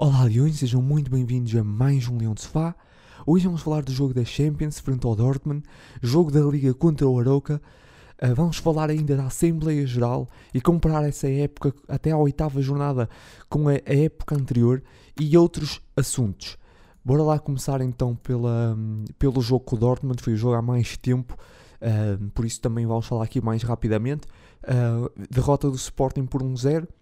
Olá Leões, sejam muito bem-vindos a mais um Leão de Sofá. Hoje vamos falar do jogo da Champions frente ao Dortmund, jogo da Liga contra o Aroca. Uh, vamos falar ainda da Assembleia Geral e comparar essa época até à oitava jornada com a, época anterior e outros assuntos. Bora lá começar então pela, pelo jogo com o Dortmund, foi o jogo há mais tempo, uh, por isso também vamos falar aqui mais rapidamente. Uh, derrota do Sporting por 1-0. Um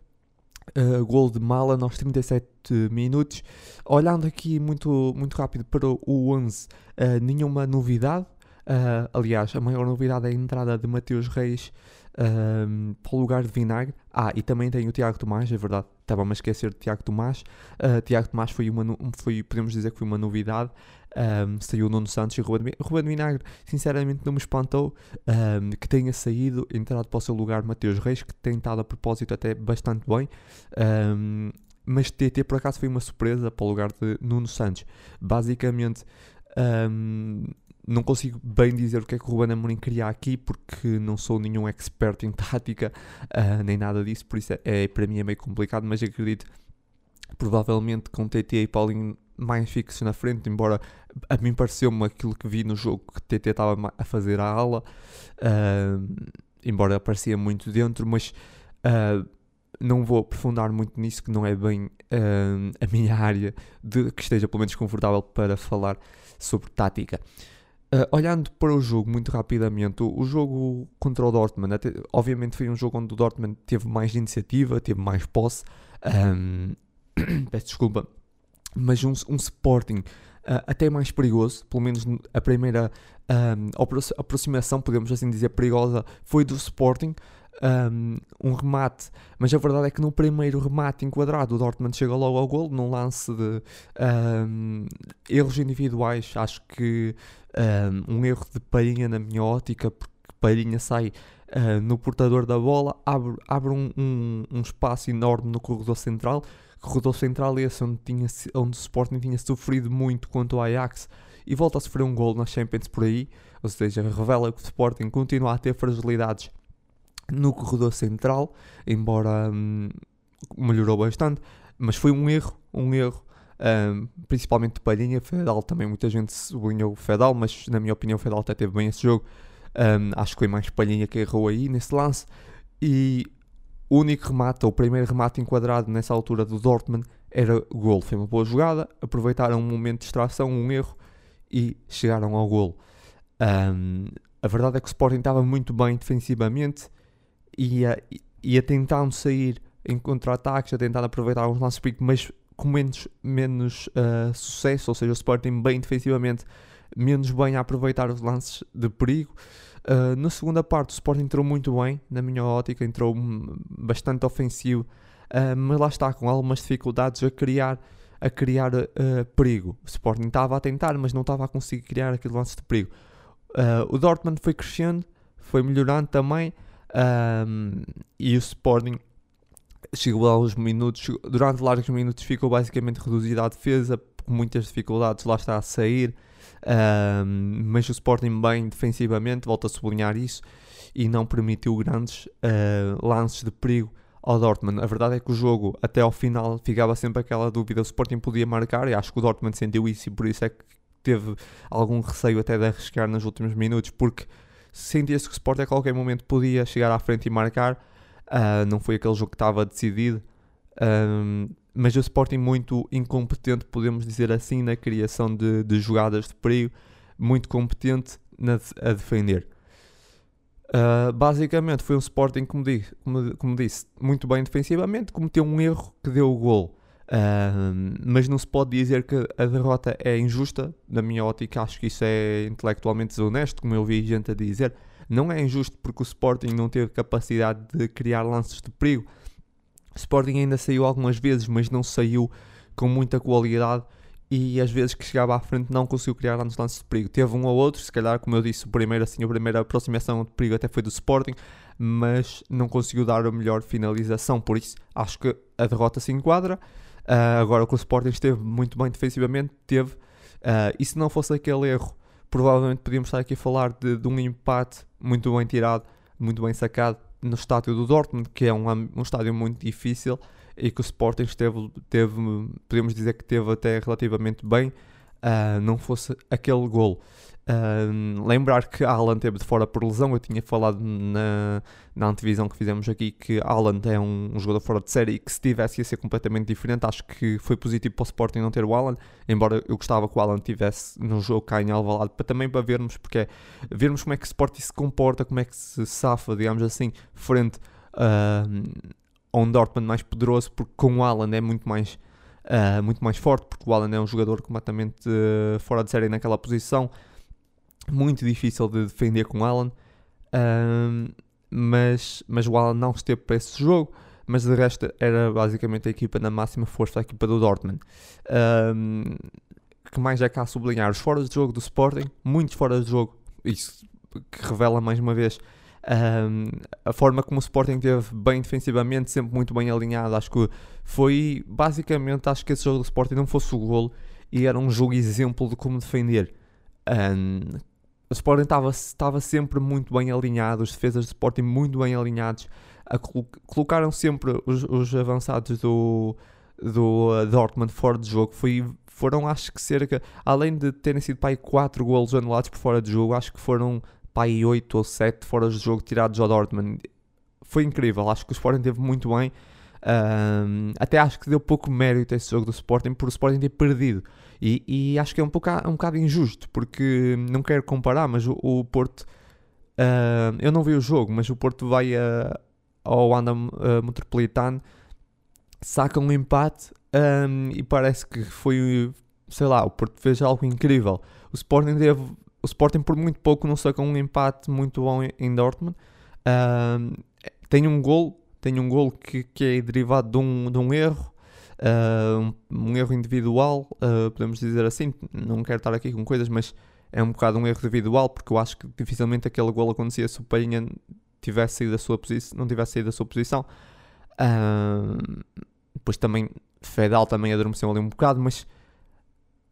Uh, gol de Mala aos 37 minutos. Olhando aqui muito, muito rápido para o 11, uh, nenhuma novidade. Uh, aliás, a maior novidade é a entrada de Mateus Reis para o lugar de Vinagre. Ah, e também tem o Tiago Tomás, é verdade. Estava-me a esquecer de Tiago Tomás. Uh, Tiago Tomás foi uma, foi, podemos dizer que foi uma novidade. Um, saiu o Nuno Santos e o Ruben, Ruben Vinagre, sinceramente não me espantou um, que tenha saído, entrado para o seu lugar Mateus Reis, que tem estado a propósito até bastante bem. Um, mas TT por acaso foi uma surpresa para o lugar de Nuno Santos. Basicamente, não consigo bem dizer o que é que o Ruben Amorim queria aqui, porque não sou nenhum expert em tática, uh, nem nada disso, por isso é, é, para mim é meio complicado, mas acredito provavelmente com TT e Paulinho mais fixos na frente, embora a mim pareceu-me aquilo que vi no jogo que TT estava a fazer a ala, uh, embora parecia muito dentro, mas uh, não vou aprofundar muito nisso, que não é bem uh, a minha área, de, que esteja pelo menos confortável para falar sobre tática. olhando para o jogo muito rapidamente, o, o jogo contra o Dortmund, até, obviamente foi um jogo onde o Dortmund teve mais iniciativa, teve mais posse, um, peço desculpa, mas um, um Sporting uh, até mais perigoso, pelo menos a primeira um, aproximação, podemos assim dizer, perigosa, foi do Sporting. Um, um, remate, mas a verdade é que no primeiro remate enquadrado o Dortmund chega logo ao gol, num lance de um, erros individuais, acho que um, um, erro de Palhinha na minha ótica, porque Palhinha sai uh, no portador da bola, abre, abre um, um, espaço enorme no corredor central, corredor central esse onde, tinha, onde o Sporting tinha sofrido muito contra o Ajax e volta a sofrer um gol na Champions por aí, ou seja, revela que o Sporting continua a ter fragilidades no corredor central, embora hum, melhorou bastante, mas foi um erro, um erro, hum, principalmente de Palhinha, Fedal também, muita gente sublinhou o Fedal, mas na minha opinião o Fedal até teve bem esse jogo, hum, acho que foi mais Palhinha que errou aí nesse lance, e o único remate, ou o primeiro remate enquadrado nessa altura do Dortmund era gol. Foi uma boa jogada, aproveitaram um momento de distração, um erro e chegaram ao gol. Um, a verdade é que o Sporting estava muito bem defensivamente e ia, ia tentando sair em contra-ataques, a tentar aproveitar alguns lances perigo, mas com menos, menos uh, sucesso, ou seja, o Sporting bem defensivamente, menos bem a aproveitar os lances de perigo. Uh, na segunda parte, o Sporting entrou muito bem, na minha ótica, entrou bastante ofensivo, uh, mas lá está, com algumas dificuldades a criar, a criar uh, perigo. O Sporting estava a tentar, mas não estava a conseguir criar aquele lance de perigo. o Dortmund foi crescendo, foi melhorando também, e o Sporting chegou aos minutos, durante largos minutos ficou basicamente reduzido à defesa, muitas dificuldades, lá está a sair mas o Sporting bem defensivamente, volto a sublinhar isso, e não permitiu grandes uh, lances de perigo ao Dortmund. A verdade é que o jogo, até ao final, ficava sempre aquela dúvida: o Sporting podia marcar, e acho que o Dortmund sentiu isso, e por isso é que teve algum receio até de arriscar nos últimos minutos, porque sentia-se que o Sporting a qualquer momento podia chegar à frente e marcar. Uh, não foi aquele jogo que estava decidido. Um, mas o Sporting muito incompetente, podemos dizer assim, na criação de, de jogadas de perigo, muito competente na, a defender. Uh, basicamente foi um Sporting, como, disse, como, como, disse, muito bem defensivamente, cometeu um erro que deu o gol. Uh, mas não se pode dizer que a derrota é injusta, na minha ótica acho que isso é intelectualmente desonesto, como eu vi gente a dizer. Não é injusto porque o Sporting não teve capacidade de criar lances de perigo, Sporting ainda saiu algumas vezes, mas não saiu com muita qualidade e às vezes que chegava à frente não conseguiu criar grandes lances de perigo. Teve um ou outro, se calhar, como eu disse, o primeiro, assim, a primeira aproximação de perigo até foi do Sporting, mas não conseguiu dar a melhor finalização. Por isso, acho que a derrota se enquadra. Uh, agora que o Sporting esteve muito bem defensivamente, teve. Uh, e se não fosse aquele erro, provavelmente podíamos estar aqui a falar de, de um empate muito bem tirado, muito bem sacado no estádio do Dortmund, que é um, um estádio muito difícil e que o Sporting esteve, teve, podemos dizer que teve até relativamente bem, uh, não fosse aquele gol. Lembrar que Alan teve de fora por lesão, eu tinha falado na, na antevisão que fizemos aqui que Alan é um, um, jogador fora de série e que se tivesse ia ser completamente diferente. Acho que foi positivo para o Sporting não ter o Alan, embora eu gostava que o Alan tivesse no jogo cá em Alvalade, para também para vermos, porque é, vermos como é que o Sporting se comporta, como é que se safa, digamos assim, frente uh, a um Dortmund mais poderoso, porque com o Alan é muito mais, uh, muito mais forte, porque o Alan é um jogador completamente uh, fora de série naquela posição, muito difícil de defender com o Alan, uh, mas, mas o Alan não esteve para esse jogo, mas de resto era basicamente a equipa na máxima força, a equipa do Dortmund. que mais é cá a sublinhar? Os fora de jogo do Sporting, muitos fora de jogo, isso que revela mais uma vez um, a forma como o Sporting teve bem defensivamente, sempre muito bem alinhado, acho que foi basicamente, acho que esse jogo do Sporting não fosse o golo e era um jogo exemplo de como defender. Um, o Sporting estava sempre muito bem alinhado, os defesas do Sporting muito bem alinhados, colocaram sempre os, os avançados do, do uh, Dortmund fora de jogo. Foi, foram, acho que cerca, além de terem sido aí 4 golos anulados por fora de jogo, acho que foram pai 8 ou 7 fora de jogo tirados ao Dortmund. Foi incrível, acho que o Sporting teve muito bem. Um, até acho que deu pouco mérito a esse jogo do Sporting por o Sporting ter perdido. E, e acho que é um, pouco, um bocado injusto, porque não quero comparar, mas o, o Porto. Uh, eu não vi o jogo, mas o Porto vai a, ao Wanda uh, Metropolitano, saca um empate um, e parece que foi, sei lá, o Porto fez algo incrível. O Sporting teve o Sporting por muito pouco não saca um empate muito bom em Dortmund. Uh, tem um gol, tem um gol que, que é derivado de um, de um erro, uh, um, erro individual, uh, podemos dizer assim. Não quero estar aqui com coisas, mas é um bocado um erro individual, porque eu acho que dificilmente aquele gol acontecia se o Palhinha tivesse saído da sua posição, não tivesse saído da sua posição. depois também Fedal também adormeceu ali um bocado, mas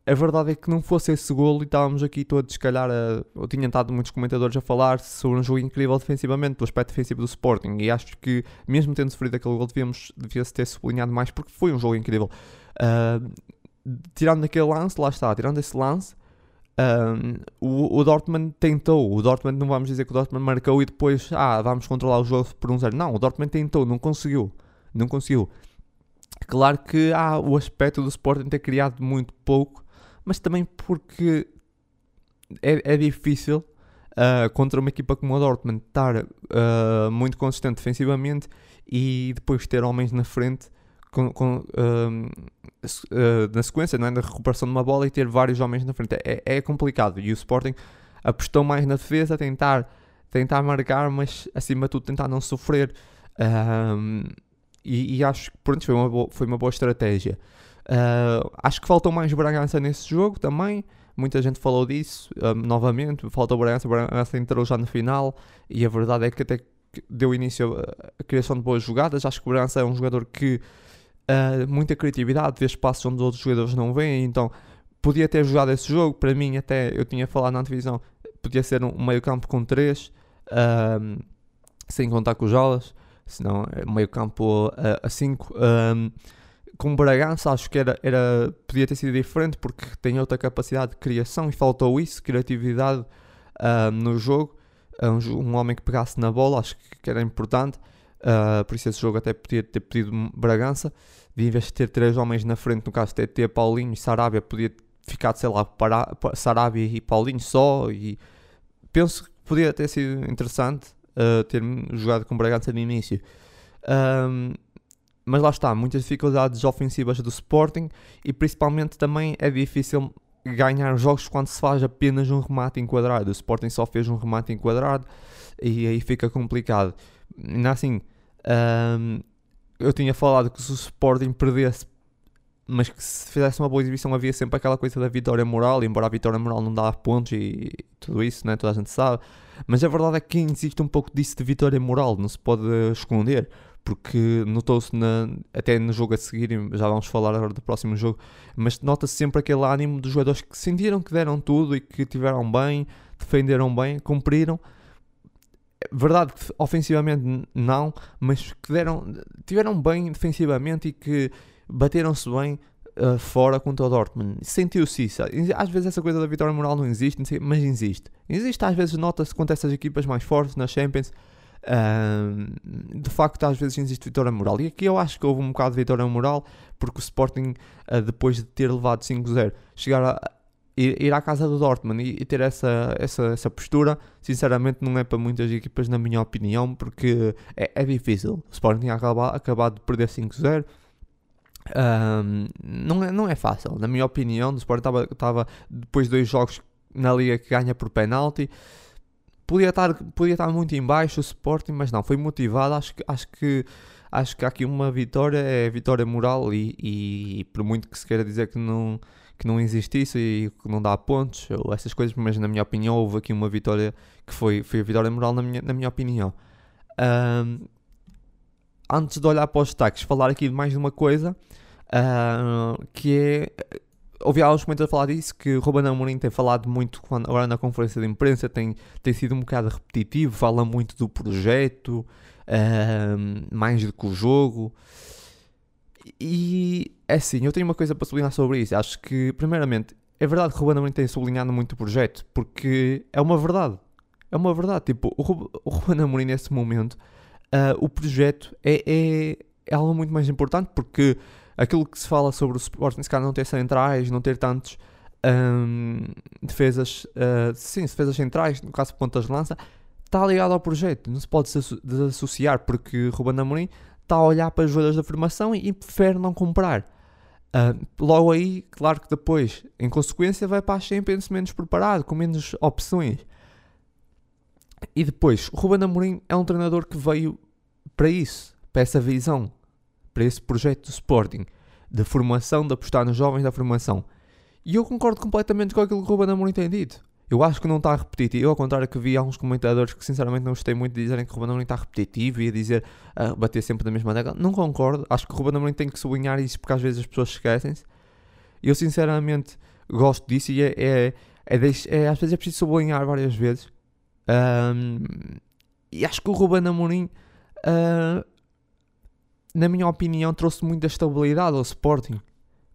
a verdade é que não fosse esse golo e estávamos aqui todos, se calhar, a, eu tinha estado muitos comentadores a falar sobre um jogo incrível defensivamente, do aspecto defensivo do Sporting, e acho que, mesmo tendo sofrido aquele gol, devia-se ter sublinhado mais, porque foi um jogo incrível. Uh, tirando aquele lance, lá está, tirando esse lance, uh, o, o, Dortmund tentou, o Dortmund, não vamos dizer que o Dortmund marcou e depois, ah, vamos controlar o jogo por um zero. Não, o Dortmund tentou, não conseguiu, não conseguiu. Claro que há o aspecto do Sporting ter criado muito pouco, mas também porque é, é difícil uh, contra uma equipa como o Dortmund estar uh, muito consistente defensivamente e depois ter homens na frente com, com, uh, na sequência não é? na recuperação de uma bola e ter vários homens na frente. É, é complicado e o Sporting apostou mais na defesa, tentar, tentar marcar, mas acima de tudo tentar não sofrer. E, e, acho que pronto, foi, uma boa, foi uma boa estratégia. Uh, acho que faltou mais Bragança nesse jogo também. Muita gente falou disso uh, novamente. Faltou Bragança, Bragança entrou já no final. E a verdade é que até deu início à criação de boas jogadas. Acho que o Bragança é um jogador que uh, muita criatividade, vê espaços onde outros jogadores não veem. Então podia ter jogado esse jogo. Para mim, até eu tinha falado na televisão, podia ser um, meio campo com 3, sem contar com os Jolas. Senão, é meio campo a 5 com Bragança acho que era, era, podia ter sido diferente porque tem outra capacidade de criação e faltou isso, criatividade uh, no jogo. Uh, um, um, homem que pegasse na bola, acho que, era importante. Uh, por isso esse jogo até podia ter pedido Bragança. De em vez de ter três homens na frente, no caso de ter Paulinho e Sarabia, podia ficar, sei lá, para, Sarabia e Paulinho só. E penso que podia ter sido interessante ter jogado com Bragança no início. Um, mas lá está, muitas dificuldades ofensivas do Sporting e principalmente também é difícil ganhar jogos quando se faz apenas um remate enquadrado. O Sporting só fez um remate enquadrado e aí fica complicado. Assim, hum, eu tinha falado que se o Sporting perdesse, mas que se fizesse uma boa exibição havia sempre aquela coisa da vitória moral, embora a vitória moral não dá pontos e tudo isso, né? toda a gente sabe. Mas a verdade é que existe um pouco disso de vitória moral, não se pode esconder porque notou-se até no jogo a seguir, já vamos falar agora do próximo jogo, mas nota-se sempre aquele ânimo dos jogadores que sentiram que deram tudo e que tiveram bem, defenderam bem, cumpriram. verdade que ofensivamente não, mas que deram, tiveram bem defensivamente e que bateram-se bem uh, fora contra o Dortmund. Sentiu-se isso. Às vezes essa coisa da vitória moral não existe, mas existe. Existe, às vezes nota-se contra essas equipas mais fortes na Champions. De facto, às vezes existe vitória moral. E aqui eu acho que houve um bocado de vitória moral, porque o Sporting, uh, depois de ter levado 5-0, chegar a, ir, ir à casa do Dortmund e, e, ter essa, essa, essa postura, sinceramente, não é para muitas equipas, na minha opinião, porque é, é difícil. O Sporting acabado, acabado de perder 5-0. Um, não, é, não é fácil, na minha opinião. O Sporting estava depois de dois jogos na liga que ganha por penalti. Podia estar, podia estar muito em baixo o Sporting, mas não, foi motivado. Acho que, acho que, acho que há aqui uma vitória, é vitória moral. E, e por muito que se queira dizer que não, que não existe isso e que não dá pontos, ou essas coisas, mas na minha opinião houve aqui uma vitória que foi, foi a vitória moral na minha, na minha opinião. Um, antes de olhar para os destaques, falar aqui de mais uma coisa, que é, ouvi alguns comentários falar disso, que Ruben Amorim tem falado muito quando, agora na conferência de imprensa, tem, tem sido um bocado repetitivo, fala muito do projeto, uh, mais do que o jogo, e é assim, eu tenho uma coisa para sublinhar sobre isso. Acho que, primeiramente, é verdade que o Ruben Amorim tem sublinhado muito o projeto, porque é uma verdade. É uma verdade. Tipo, o, Ruben, o Ruben Amorim, nesse momento, uh, o projeto é, é, é, algo muito mais importante, porque aquilo que se fala sobre o Sporting, se calhar não ter centrais, não ter tantos um, defesas, uh, sim, defesas centrais, no caso pontas de lança, está ligado ao projeto. Não se pode desassociar, porque Ruben Amorim está a olhar para as jogadores da formação e, e prefere não comprar. Uh, logo aí, claro que depois, em consequência, vai para a Champions menos preparado, com menos opções. E depois, Ruben Amorim é um treinador que veio para isso, para essa visão, para esse projeto do Sporting, de formação, de apostar nos jovens da formação. E eu concordo completamente com aquilo que o Ruben Amorim tem dito. Eu acho que não está repetitivo, ao contrário que vi alguns comentadores que sinceramente não gostei muito de dizerem que o Ruben Amorim está repetitivo e a dizer uh, bater sempre da mesma década. Não concordo, acho que o Ruben Amorim tem que sublinhar isso porque às vezes as pessoas esquecem-se. Eu sinceramente gosto disso e é, é, é, é, às vezes é preciso sublinhar várias vezes. Um, e acho que o Ruben Amorim, uh, na minha opinião, trouxe muita estabilidade ao Sporting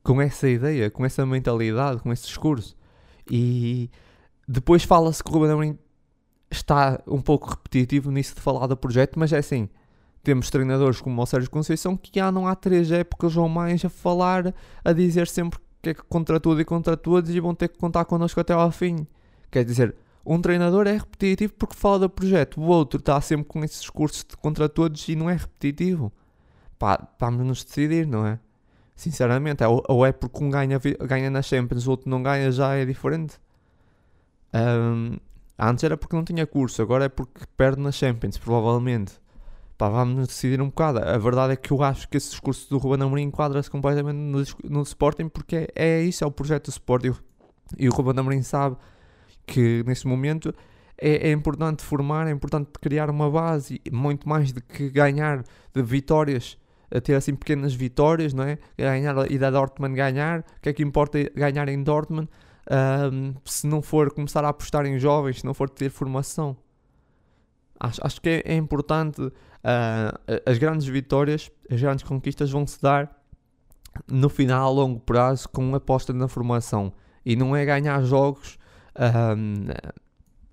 com essa ideia, com essa mentalidade, com esse discurso. E depois fala-se que o Ruben Amorim está um pouco repetitivo nisso de falar do projeto, mas é assim, temos treinadores como o Sérgio Conceição que já não há três épocas ou mais a falar, a dizer sempre que é contra tudo e contra todos e vão ter que contar connosco até ao fim. Quer dizer, um treinador é repetitivo porque fala do projeto, o outro está sempre com esses discursos de contra todos e não é repetitivo. Pá, vamos nos decidir, não é? Sinceramente, ou é porque um ganha, ganha na Champions, o outro não ganha, já é diferente. Um, antes era porque não tinha curso, agora é porque perde na Champions, provavelmente. Pá, vamos decidir um bocado. A verdade é que eu acho que esse discurso do Ruben Amorim enquadra-se completamente no, no Sporting, porque é, é isso, é o projeto do Sporting. E o Ruben Amorim sabe que nesse momento é, é, importante formar, é importante criar uma base, muito mais do que ganhar de vitórias, ter assim pequenas vitórias, não é? Ganhar e da Dortmund ganhar, o que é que importa ganhar em Dortmund? um, se não for começar a apostar em jovens, se não for ter formação. Acho, acho que é, é importante. Uh, as grandes vitórias, as grandes conquistas vão se dar no final, a longo prazo, com aposta na formação. E não é ganhar jogos um,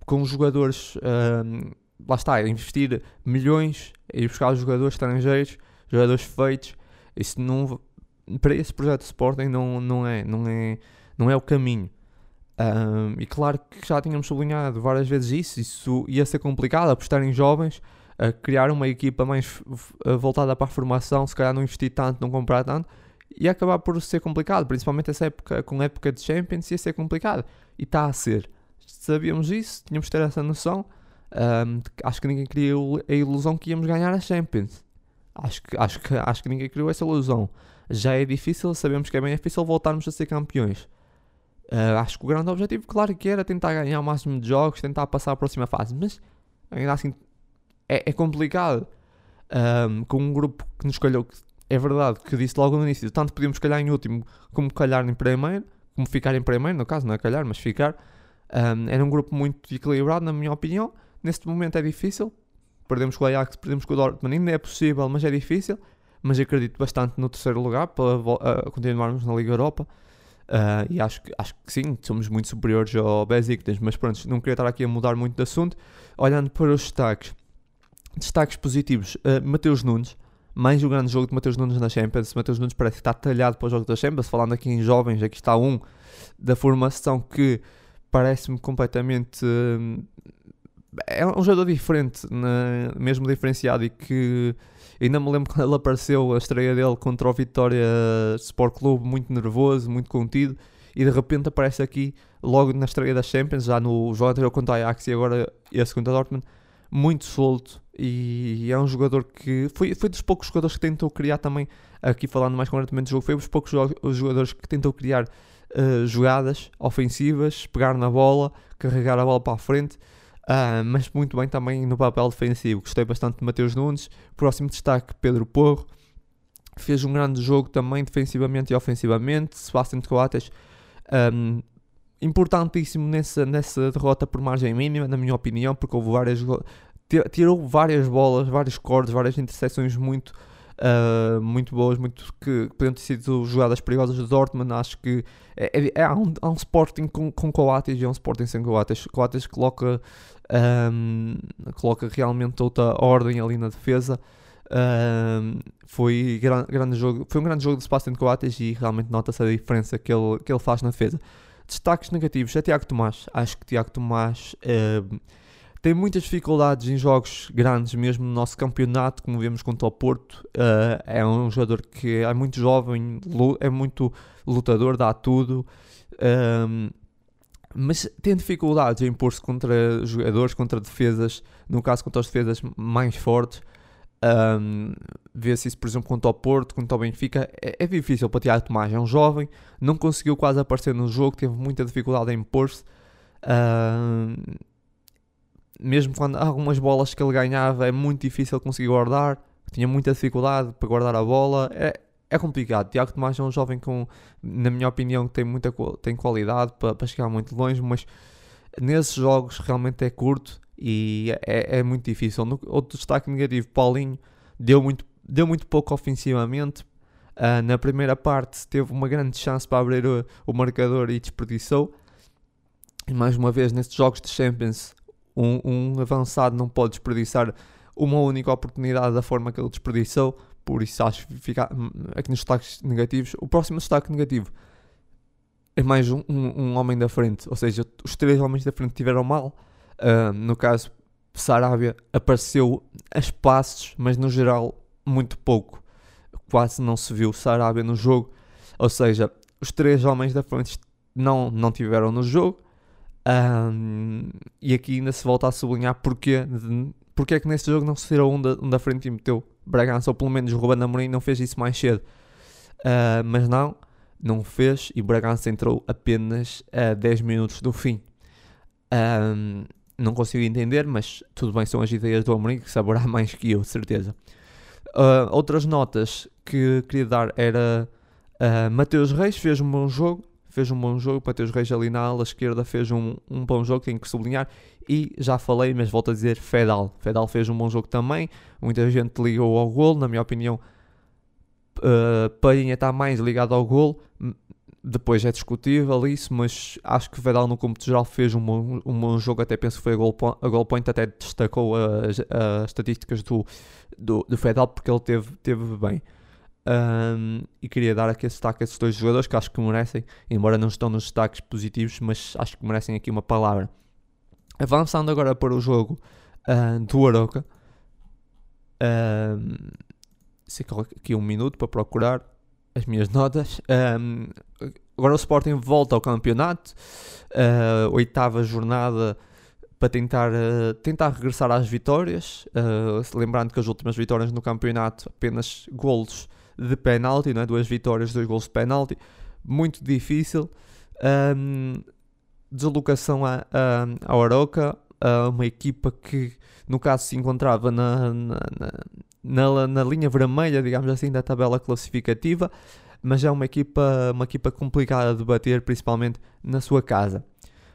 com jogadores. Um, lá está, investir milhões e buscar jogadores estrangeiros, jogadores feitos. Isso não, para esse projeto de Sporting não, não, é, não, é, não é o caminho. Um, e claro que já tínhamos sublinhado várias vezes isso, isso ia ser complicado, apostar em jovens, a criar uma equipa mais voltada para a formação, se calhar não investir tanto, não comprar tanto, ia acabar por ser complicado, principalmente essa época, com a época de Champions, ia ser complicado. E está a ser. Sabíamos isso, tínhamos de ter essa noção. Um, acho que ninguém criou a ilusão que íamos ganhar a Champions. Acho que, acho, que, acho que ninguém criou essa ilusão. Já é difícil, sabemos que é bem difícil voltarmos a ser campeões. Uh, acho que o grande objetivo, claro que era tentar ganhar o máximo de jogos, tentar passar a próxima fase, mas ainda assim é, é complicado. Um, com um grupo que nos calhou, é verdade, que disse logo no início, tanto podíamos calhar em último como calhar em primeiro, como ficar em primeiro, no caso, não é calhar, mas ficar. Um, era um grupo muito equilibrado, na minha opinião. Neste momento é difícil, perdemos com o Ajax, perdemos com o Dortmund, ainda é possível, mas é difícil. Mas acredito bastante no terceiro lugar para uh, continuarmos na Liga Europa. Uh, e acho que, acho que sim, somos muito superiores ao Besiktas, mas pronto, não queria estar aqui a mudar muito de assunto. Olhando para os destaques, destaques positivos, uh, Mateus Nunes, mais um grande jogo de Mateus Nunes na Champions. Mateus Nunes parece que está talhado para o jogo da Champions. Falando aqui em jovens, aqui está um da formação que parece-me completamente. Uh, é um jogador diferente, né? mesmo diferenciado, e que Ainda me lembro quando ele apareceu, a estreia dele contra o Vitória Sport Clube, muito nervoso, muito contido, e de repente aparece aqui, logo na estreia da Champions, já no jogo anterior contra a Ajax e agora contra a Dortmund, muito solto, e é um jogador que foi, foi dos poucos jogadores que tentou criar também, aqui falando mais concretamente do jogo, foi dos poucos jogadores que tentou criar uh, jogadas ofensivas, pegar na bola, carregar a bola para a frente, Uh, mas muito bem também no papel defensivo. Gostei bastante de Mateus Nunes. Próximo destaque, Pedro Porro. Fez um grande jogo também defensivamente e ofensivamente. Sebastião de Coates, um, importantíssimo nessa, nessa derrota por margem mínima, na minha opinião, porque houve várias. Tirou várias bolas, vários cortes, várias interseções muito uh, muito boas, muito que podiam ter sido jogadas perigosas do Dortmund. Acho que é, é, é há, um, há, um, Sporting com, com Coates e há um Sporting sem Coates. Coates coloca, um, coloca realmente outra ordem ali na defesa. Um, foi, gran, grande jogo, foi um grande jogo de Sebastião Coates e realmente nota-se a diferença que ele, que ele faz na defesa. Destaques negativos é Tiago Tomás. Acho que Tiago Tomás uh, tem muitas dificuldades em jogos grandes, mesmo no nosso campeonato, como vemos contra o Porto. Uh, é um jogador que é muito jovem, é muito lutador, dá tudo. Um, mas tem dificuldades em pôr-se contra jogadores, contra defesas, no caso contra as defesas mais fortes. Um, Vê-se isso, por exemplo, contra o Porto, contra o Benfica. É, é difícil para Tiago Tomás, é um jovem, não conseguiu quase aparecer no jogo, teve muita dificuldade em pôr-se. Um, mesmo quando algumas bolas que ele ganhava é muito difícil conseguir guardar, tinha muita dificuldade para guardar a bola, é, é complicado. Tiago Tomás é um jovem com, na minha opinião, que tem muita tem qualidade para, para chegar muito longe, mas nesses jogos realmente é curto e é, é muito difícil. No, outro destaque negativo, Paulinho deu muito, deu muito pouco ofensivamente. Uh, na primeira parte teve uma grande chance para abrir o, o marcador e desperdiçou. E mais uma vez, nestes jogos de Champions, um, um avançado não pode desperdiçar uma única oportunidade da forma que ele desperdiçou, por isso acho que fica aqui nos destaques negativos. O próximo destaque negativo é mais um, um, um homem da frente, ou seja, os três homens da frente tiveram mal. Uh, no caso, Sarabia apareceu a espaços, mas no geral muito pouco. Quase não se viu Sarabia no jogo, ou seja, os três homens da frente não, não tiveram no jogo. Um, e aqui ainda se volta a sublinhar porque, porque é que neste jogo não se tirou um da, um da frente e meteu Bragança, ou pelo menos Ruben Amorim não fez isso mais cedo. Uh, mas não, não fez e Bragança entrou apenas a 10 minutos do fim. Um, não consigo entender, mas tudo bem, são as ideias do Amorim que saberá mais que eu, certeza. Uh, outras notas que queria dar era uh, Mateus Reis fez um bom jogo, fez um bom jogo. Mateus Reis ali na ala esquerda fez um, um bom jogo, tenho que sublinhar. E já falei, mas volto a dizer Fedal. Fedal fez um bom jogo também. Muita gente ligou ao gol, na minha opinião. Uh, Palhinha está mais ligado ao gol. Depois é discutível isso, mas acho que Fedal no cômputo geral fez um bom, um bom jogo. Até penso que foi a goal, point, a goal point, até destacou as, as estatísticas do, do, do Fedal porque ele teve, teve bem. Um, e queria dar aqui destaque a esses dois jogadores que acho que merecem, embora não estão nos destaques positivos, mas acho que merecem aqui uma palavra. Avançando agora para o jogo uh, do Aroca, um, sei aqui um minuto para procurar as minhas notas. Um, agora o Sporting volta ao campeonato, uh, oitava jornada para tentar, uh, tentar regressar às vitórias. Uh, lembrando que as últimas vitórias no campeonato apenas golos de penalti, não é? duas vitórias, dois gols de penalti, muito difícil. Um, deslocação a, a, ao Aroca, a uma equipa que no caso se encontrava na, na, na, na, linha vermelha, digamos assim, da tabela classificativa, mas é uma equipa, uma equipa complicada de bater, principalmente na sua casa.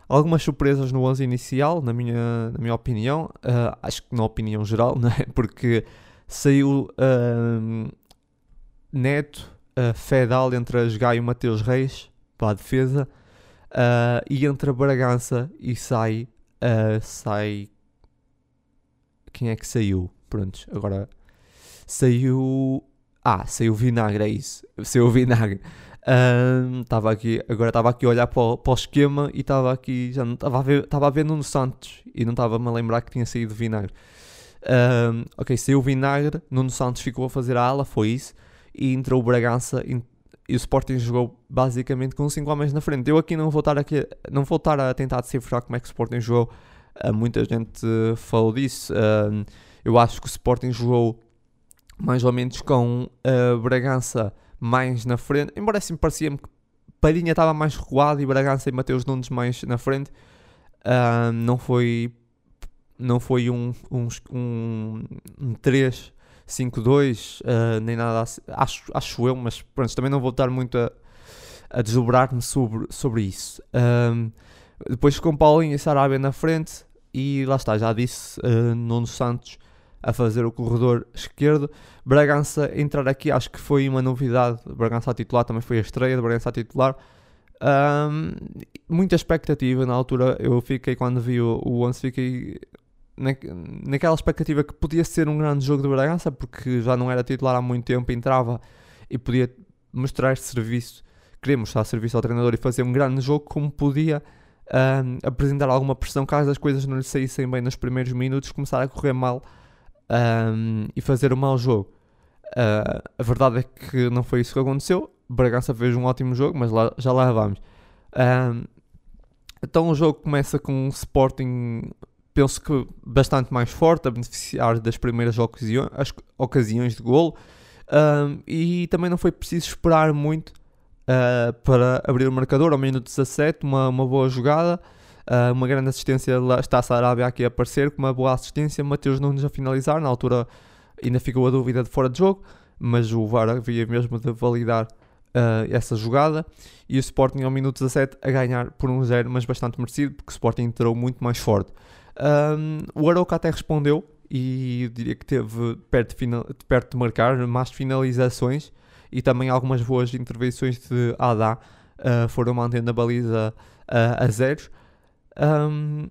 algumas surpresas no 11 inicial, na minha, na minha opinião, uh, acho que na opinião geral, não é? Porque saiu uh, Neto, uh, Fedal entre a jogar e o Mateus Reis para a defesa, uh, e entre a Bragança e sai, sai. Quem é que saiu? Pronto, agora saiu. Ah, saiu vinagre, é isso. Saiu vinagre. Estava aqui, agora estava aqui a olhar para o, para o esquema e estava aqui, já não estava a ver, estava Nuno Santos e não estava-me a lembrar que tinha saído vinagre. Um, ok, saiu vinagre, Nuno Santos ficou a fazer a ala, foi isso, e entrou o Bragança e, o Sporting jogou basicamente com 5 homens na frente. Eu aqui não vou estar aqui, não vou estar a tentar decifrar como é que o Sporting jogou. Uh, muita gente uh, falou disso. Uh, eu acho que o Sporting jogou mais ou menos com a Bragança mais na frente, embora assim parecia-me que Palhinha estava mais recuado e Bragança e Mateus Nunes mais na frente, uh, não foi não foi um, um, um, um 3 5-2, uh, nem nada assim, acho, acho eu, mas pronto, também não vou estar muito a, a desdobrar-me sobre, sobre isso. Um, depois com Paulinho e Sarabia na frente, e lá está, já disse, uh, Nuno Santos a fazer o corredor esquerdo. Bragança entrar aqui, acho que foi uma novidade. Bragança a titular também foi a estreia de Bragança a titular. Um, muita expectativa na altura. Eu fiquei, quando vi o, o 11, fiquei na, naquela expectativa que podia ser um grande jogo de Bragança, porque já não era titular há muito tempo, entrava e podia mostrar serviço. Queria mostrar serviço ao treinador e fazer um grande jogo, como podia um, apresentar alguma pressão caso as coisas não lhe saíssem bem nos primeiros minutos, começar a correr mal um, e fazer um mau jogo. Uh, a verdade é que não foi isso que aconteceu. Bragança fez um ótimo jogo, mas lá, já lá vamos. Um, então o jogo começa com um Sporting, penso que bastante mais forte, a beneficiar das primeiras ocasiões, ocasiões de golo. Um, e também não foi preciso esperar muito uh, para abrir o marcador. Ao minuto 17, uma, uma boa jogada. Uh, uma grande assistência, lá está a Sarabia aqui a aparecer, com uma boa assistência, Mateus Nunes a finalizar, na altura ainda ficou a dúvida de fora de jogo, mas o VAR havia mesmo de validar uh, essa jogada, e o Sporting ao minuto 17 a ganhar por um 0, mas bastante merecido, porque o Sporting entrou muito mais forte. Um, o Aroca até respondeu, e diria que teve perto de, final, perto de marcar mais finalizações, e também algumas boas intervenções de Adá, uh, foram mantendo a baliza a zeros. Um,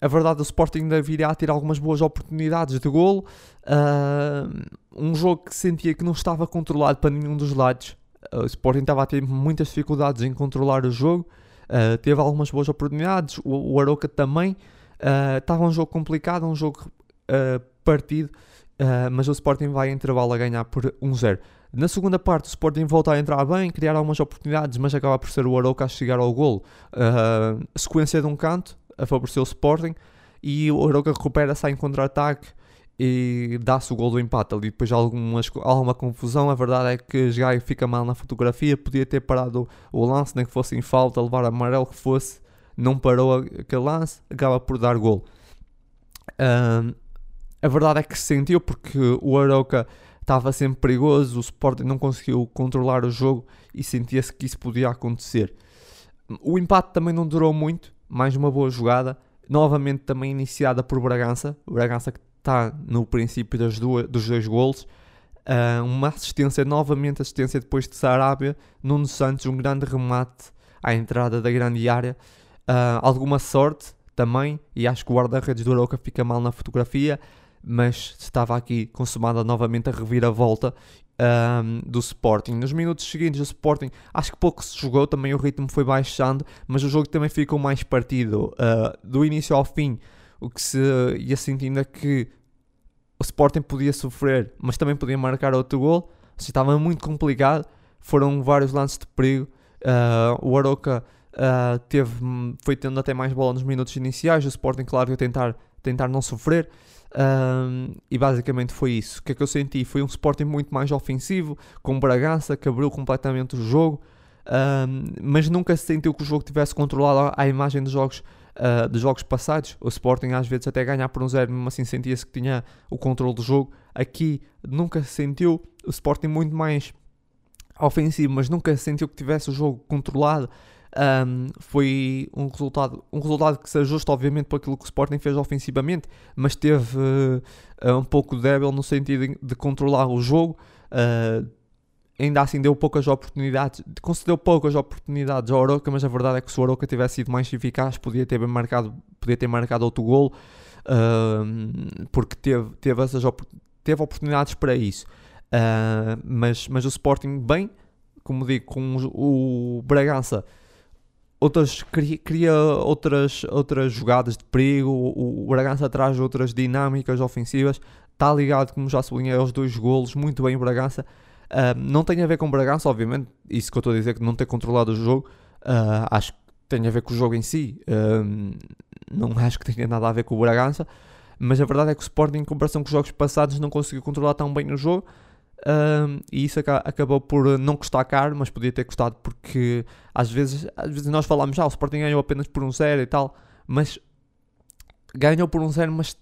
a verdade, o Sporting ainda viria a ter algumas boas oportunidades de golo. Uh, um jogo que sentia que não estava controlado para nenhum dos lados. Uh, o Sporting estava a ter muitas dificuldades em controlar o jogo. Uh, teve algumas boas oportunidades. O, o Aroca também. Estava um jogo complicado, um jogo partido. mas o Sporting vai em intervalo a ganhar por 1-0. Na segunda parte, o Sporting volta a entrar bem, criar algumas oportunidades, mas acaba por ser o Arouca a chegar ao golo. Uh, sequência de um canto, a favorecer o Sporting, e o Arouca recupera, sai em contra-ataque e dá-se o gol do empate. Ali depois algumas, alguma confusão. A verdade é que Gaio fica mal na fotografia, podia ter parado o, lance, nem que fosse em falta, levar amarelo que fosse, não parou aquele lance, acaba por dar gol. Uh, a verdade é que se sentiu porque o Arouca estava sempre perigoso, o Sporting não conseguiu controlar o jogo e sentia-se que isso podia acontecer. O empate também não durou muito, mais uma boa jogada, novamente também iniciada por Bragança, Bragança que está no princípio das duas, dos dois golos, uh, uma assistência, novamente assistência depois de Sarabia, Nuno Santos, um grande remate à entrada da grande área, uh, alguma sorte também, e acho que o guarda-redes do Aroca fica mal na fotografia, mas estava aqui consumada novamente a reviravolta um, do Sporting. Nos minutos seguintes, o Sporting acho que pouco se jogou, também o ritmo foi baixando, mas o jogo também ficou mais partido. Uh, do início ao fim, o que se ia sentindo é que o Sporting podia sofrer, mas também podia marcar outro gol. Estava muito complicado. Foram vários lances de perigo. Uh, o Aroca uh, teve, foi tendo até mais bola nos minutos iniciais. O Sporting, claro, ia tentar, tentar não sofrer. Um, e basicamente foi isso. O que é que eu senti? Foi um Sporting muito mais ofensivo, com Bragança, que abriu completamente o jogo, um, mas nunca se sentiu que o jogo tivesse controlado à imagem dos jogos, dos jogos passados. O Sporting às vezes até ganhar por um zero, mesmo assim sentia-se que tinha o controle do jogo. Aqui nunca se sentiu o Sporting muito mais ofensivo, mas nunca se sentiu que tivesse o jogo controlado. Um, foi um resultado, um resultado que se ajusta, obviamente, para aquilo que o Sporting fez ofensivamente, mas teve uh, um pouco débil no sentido de controlar o jogo. Uh, ainda assim deu poucas oportunidades, concedeu poucas oportunidades ao Aroca, mas a verdade é que se o Aroca tivesse sido mais eficaz, podia ter marcado, podia ter marcado outro gol, uh, porque teve, teve, essas, teve oportunidades para isso. Uh, mas, mas o Sporting, bem, como digo, com o Bragança, outras, cria, cria outras, outras jogadas de perigo, o, o Bragança traz outras dinâmicas ofensivas, está ligado, como já sublinhei, aos dois golos, muito bem o Bragança. Uh, não tem a ver com Bragança, obviamente, isso que eu estou a dizer, que não ter controlado o jogo, uh, acho que tem a ver com o jogo em si, uh, não acho que tenha nada a ver com o Bragança, mas a verdade é que o Sporting, em comparação com os jogos passados, não conseguiu controlar tão bem o jogo, e isso acabou por não custar caro, mas podia ter custado porque às vezes, às vezes nós falamos, ah, o Sporting ganhou apenas por um zero e tal, mas ganhou por um zero, mas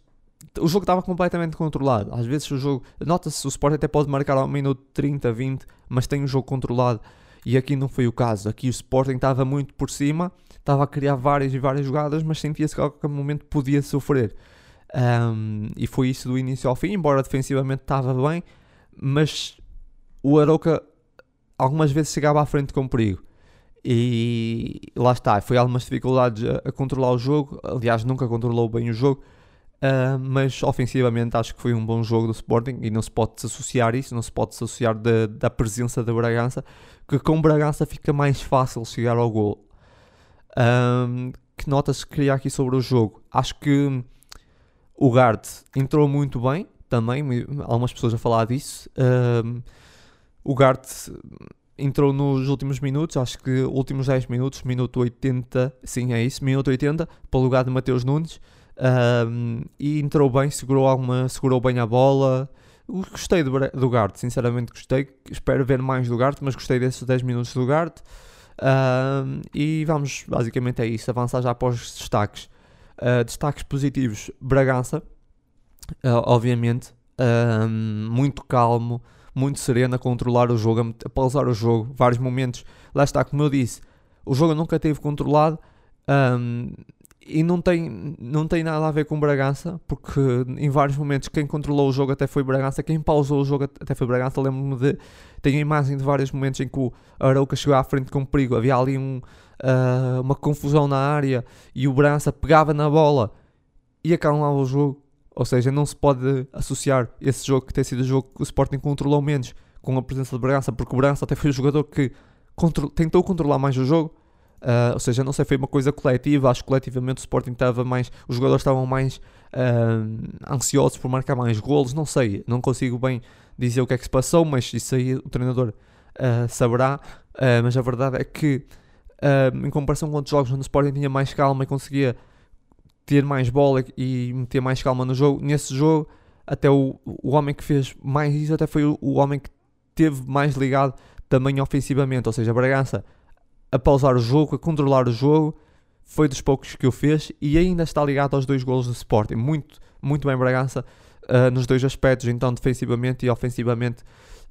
o jogo estava completamente controlado. Às vezes o jogo. Nota-se, o Sport até pode marcar ao minuto 30, 20, mas tem o jogo controlado. E aqui não foi o caso. Aqui o Sporting estava muito por cima, estava a criar várias e várias jogadas, mas sentia-se que a qualquer momento podia sofrer. Um, e foi isso do início ao fim, embora defensivamente estava bem, mas o Aroca algumas vezes chegava à frente com perigo. E lá está, foi algumas dificuldades a, a controlar o jogo. Aliás, nunca controlou bem o jogo Uh, mas ofensivamente acho que foi um bom jogo do Sporting e não se pode associar isso, não se pode associar da, da presença da Bragança, que com Bragança fica mais fácil chegar ao gol. Um, que notas queria aqui sobre o jogo? Acho que o Gard entrou muito bem, também, algumas pessoas a falar disso. Um, o Gard entrou nos últimos minutos, acho que últimos 10 minutos, minuto 80, sim é isso, minuto 80, para o lugar de Mateus Nunes. Um, e entrou bem, segurou, alguma, segurou bem a bola. Gostei do, do Gart, sinceramente gostei. Espero ver mais do Gart, mas gostei desses 10 minutos do Gart. Um, e vamos, basicamente é isso, avançar já para os destaques. Uh, destaques positivos: Bragança, uh, obviamente, um, muito calmo, muito sereno a controlar o jogo, a pausar o jogo, vários momentos. Lá está, como eu disse, o jogo nunca teve controlado. Um, e não tem, não tem nada a ver com Bragança, porque em vários momentos quem controlou o jogo até foi Bragança, quem pausou o jogo até foi Bragança. Lembro-me de. Tenho a imagem de vários momentos em que o Arauca chegou à frente com perigo, havia ali um, uh, uma confusão na área e o Bragança pegava na bola e acalmava o jogo. Ou seja, não se pode associar esse jogo que tem sido o jogo que o Sporting controlou menos com a presença de Bragança, porque o Bragança até foi o jogador que contro tentou controlar mais o jogo Uh, ou seja, não sei, foi uma coisa coletiva. Acho que coletivamente o Sporting estava mais. Os jogadores estavam mais uh, ansiosos por marcar mais golos. Não sei, não consigo bem dizer o que é que se passou, mas isso aí o treinador uh, saberá. mas a verdade é que, em comparação com outros jogos onde o Sporting tinha mais calma e conseguia ter mais bola e meter mais calma no jogo, nesse jogo, até o, o homem que fez mais isso até foi o, o homem que teve mais ligado também ofensivamente. Ou seja, Bragança a pausar o jogo, a controlar o jogo. Foi dos poucos que o fez e ainda está ligado aos dois golos do Sporting. Muito, muito bem Bragança uh, nos dois aspectos, então defensivamente e ofensivamente.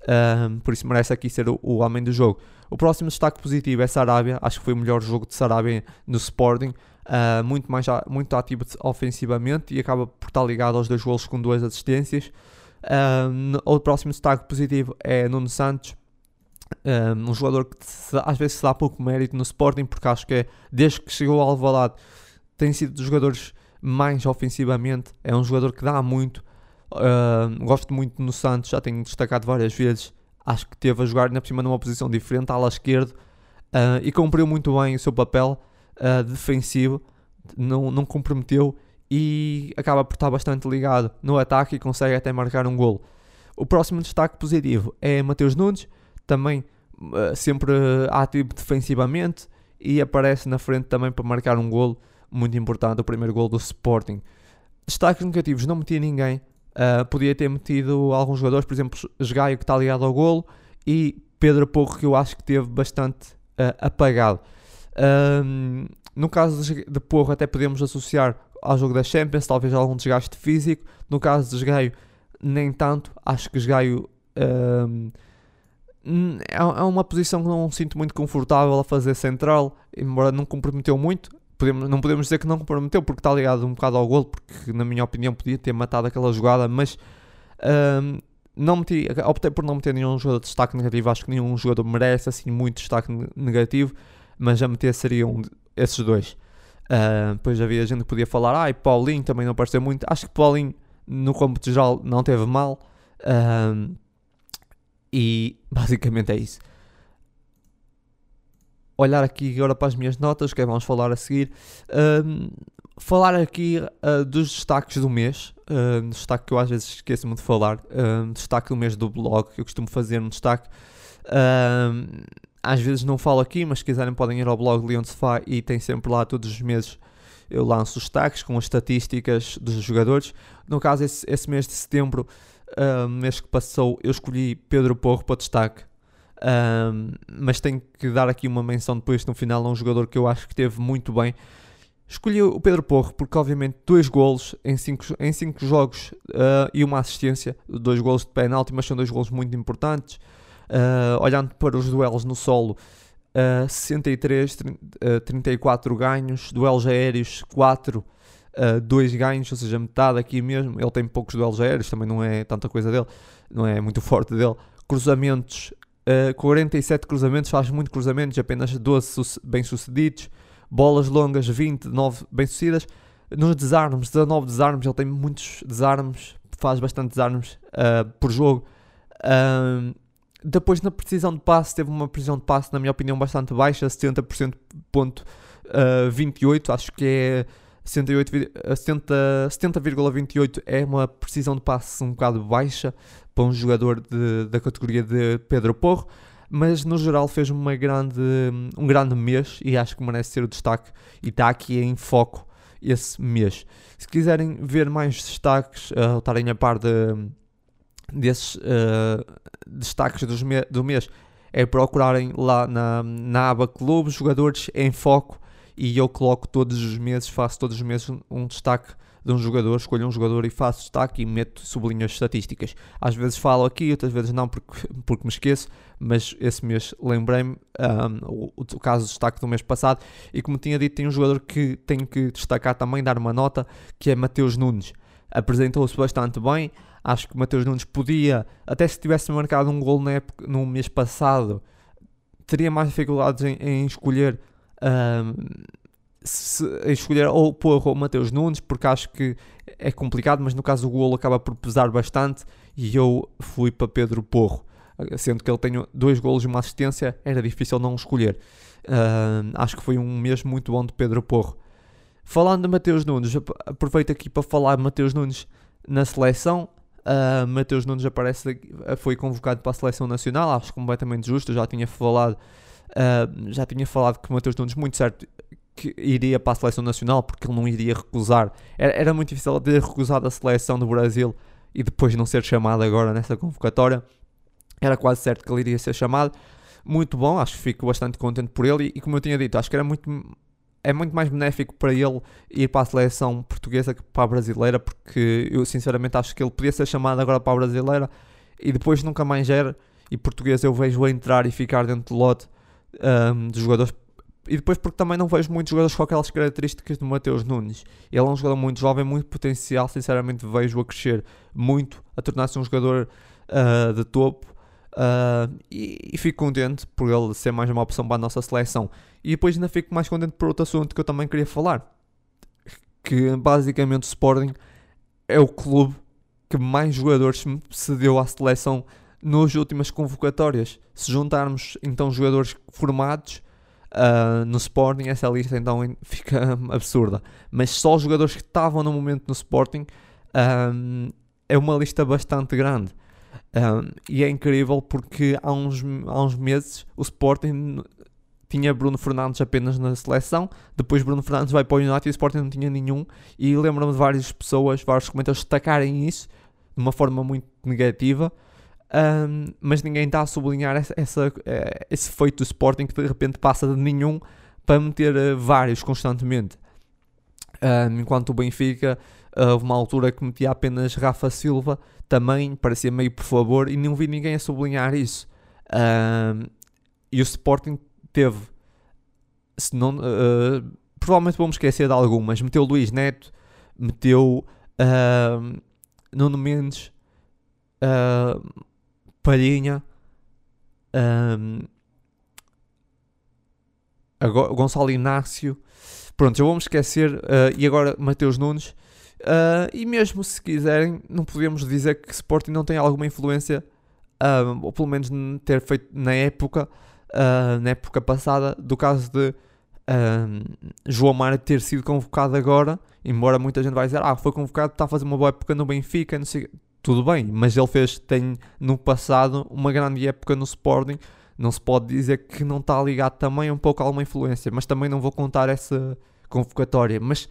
Uh, por isso merece aqui ser o, o, homem do jogo. O próximo destaque positivo é Sarabia. Acho que foi o melhor jogo de Sarabia no Sporting. Uh, muito, mais, muito ativo ofensivamente e acaba por estar ligado aos dois golos com duas assistências. o próximo destaque positivo é Nuno Santos um, um jogador que se, às vezes se dá pouco mérito no Sporting, porque acho que é, desde que chegou ao Alvalade, tem sido dos jogadores mais ofensivamente. É um jogador que dá muito. Uh, gosto muito no Santos, já tenho destacado várias vezes. Acho que teve a jogar na cima numa posição diferente, ala esquerda, uh, e cumpriu muito bem o seu papel uh, defensivo. Não, não comprometeu e acaba por estar bastante ligado no ataque e consegue até marcar um golo. O próximo destaque positivo é Mateus Nunes, também uh, sempre ativo defensivamente e aparece na frente também para marcar um golo muito importante, o primeiro golo do Sporting. Destaques negativos, não meti ninguém. Uh, podia ter metido alguns jogadores, por exemplo, Esgaio que está ligado ao golo e Pedro Porro que eu acho que teve bastante uh, apagado. Uh, no caso de Porro até podemos associar ao jogo da Champions, talvez algum desgaste físico. No caso de Esgaio, nem tanto. Acho que Esgaio hum, é, é uma posição que não sinto muito confortável a fazer central, embora não comprometeu muito. Podemos, não podemos dizer que não comprometeu porque está ligado um bocado ao golo, porque na minha opinião podia ter matado aquela jogada, mas um, não meti, optei por não meter nenhum jogador de destaque negativo. Acho que nenhum jogador merece assim muito destaque negativo, mas a meter seriam esses dois. Uh, depois havia gente que podia falar, ah, e Paulinho também não apareceu muito. Acho que Paulinho no cômputo geral não teve mal. Uh, e basicamente é isso. Olhar aqui agora para as minhas notas, que é vamos falar a seguir. Uh, falar aqui dos destaques do mês. Uh, destaque que eu às vezes esqueço-me de falar. Destaque do mês do blog, que eu costumo fazer um destaque. Uh, às vezes não falo aqui, mas se quiserem podem ir ao blog Leon Sofá e tem sempre lá todos os meses eu lanço os destaques com as estatísticas dos jogadores. No caso, esse, esse mês de setembro, uh, mês que passou, eu escolhi Pedro Porro para destaque. Uh, mas tenho que dar aqui uma menção depois no final a um jogador que eu acho que teve muito bem. Escolhi o Pedro Porro porque, obviamente, dois golos em cinco, em cinco jogos uh, e uma assistência, dois golos de penalti, mas são dois golos muito importantes. Uh, olhando para os duelos no solo, uh, 63, uh, 34 ganhos, duelos aéreos 4, uh, 2 ganhos, ou seja, metade aqui mesmo. Ele tem poucos duelos aéreos, também não é tanta coisa dele, não é muito forte dele. Cruzamentos, uh, 47 cruzamentos, faz muito cruzamentos, apenas 12 bem-sucedidos. Bolas longas, 20, 9 bem-sucedidas. Nos desarmes, 19 desarmes, ele tem muitos desarmes, faz bastante desarmes uh, por jogo. Depois na precisão de passe, teve uma precisão de passe, na minha opinião, bastante baixa, 70.28, uh, acho que é 70,28 70, é uma precisão de passe um bocado baixa para um jogador de, da categoria de Pedro Porro, mas no geral fez uma grande, um grande mês e acho que merece ser o destaque e está aqui em foco esse mês. Se quiserem ver mais destaques, uh, estarem a par de desses uh, destaques me do mês é procurarem lá na, na aba Clubes, jogadores em foco e eu coloco todos os meses, faço todos os meses um, destaque de um jogador, escolho um jogador e faço destaque e meto, sublinho as estatísticas. Às vezes falo aqui, outras vezes não porque, porque me esqueço, mas esse mês lembrei-me um, o, o, caso do destaque do mês passado e como tinha dito, tem um jogador que tenho que destacar também, dar uma nota, que é Mateus Nunes. Apresentou-se bastante bem, Acho que o Mateus Nunes podia, até se tivesse marcado um gol na época, no mês passado, teria mais dificuldades em, em escolher um, se, em escolher ou pôr o Mateus Nunes, porque acho que é complicado, mas no caso o gol acaba por pesar bastante e eu fui para Pedro Porro. Sendo que ele tem dois golos e uma assistência, era difícil não escolher. Uh, acho que foi um mês muito bom de Pedro Porro. Falando de Mateus Nunes, aproveito aqui para falar de Mateus Nunes na seleção. Uh, Mateus Nunes aparece, foi convocado para a seleção nacional, acho completamente justo. Já tinha falado, uh, já tinha falado que Mateus Nunes, muito certo, que iria para a seleção nacional porque ele não iria recusar. Era, era muito difícil ter recusado a seleção do Brasil e depois não ser chamado agora nessa convocatória. Era quase certo que ele iria ser chamado. Muito bom, acho que fico bastante contente por ele. E, e como eu tinha dito, acho que era muito é muito mais benéfico para ele ir para a seleção portuguesa que para a brasileira, porque eu sinceramente acho que ele podia ser chamado agora para a brasileira e depois nunca mais era. E português eu vejo entrar e ficar dentro do lote um, dos jogadores. E depois porque também não vejo muitos jogadores com aquelas características do Mateus Nunes. Ele é um jogador muito jovem, muito potencial, sinceramente vejo a crescer muito, a tornar-se um jogador uh, de topo. Uh, e, e, fico contente por ele ser mais uma opção para a nossa seleção. E depois ainda fico mais contente por outro assunto que eu também queria falar. Que basicamente o Sporting é o clube que mais jogadores cedeu à seleção nas últimas convocatórias. Se juntarmos então jogadores formados uh, no Sporting, essa lista então fica absurda. Mas só jogadores que estavam no momento no Sporting uh, é uma lista bastante grande. Um, e é incrível porque há uns, há uns meses o Sporting tinha Bruno Fernandes apenas na seleção, depois Bruno Fernandes vai para o United e o Sporting não tinha nenhum. E lembro-me de várias pessoas, vários comentários destacarem isso de uma forma muito negativa. Um, mas ninguém está a sublinhar essa, essa, eh, esse feito do Sporting que de repente passa de nenhum para meter uh, vários constantemente. Um, enquanto o Benfica houve uma altura que metia apenas Rafa Silva também parecia meio por favor e não vi ninguém a sublinhar isso. Um, e o Sporting teve, se não, uh, provavelmente vamos esquecer de algumas, meteu Luís Neto, meteu uh, Nuno Mendes, uh, Palhinha, Gonçalo Inácio, pronto, já vamos esquecer, uh, e agora Mateus Nunes, uh, e mesmo se quiserem, não podemos dizer que Sporting não tem alguma influência, ou pelo menos ter feito na época, na época passada, do caso de João Mário ter sido convocado agora, embora muita gente vai dizer, ah, foi convocado, está a fazer uma boa época no Benfica, não sei, tudo bem, mas ele fez, tem no passado uma grande época no Sporting, não se pode dizer que não está ligado também um pouco a alguma influência, mas também não vou contar essa convocatória, mas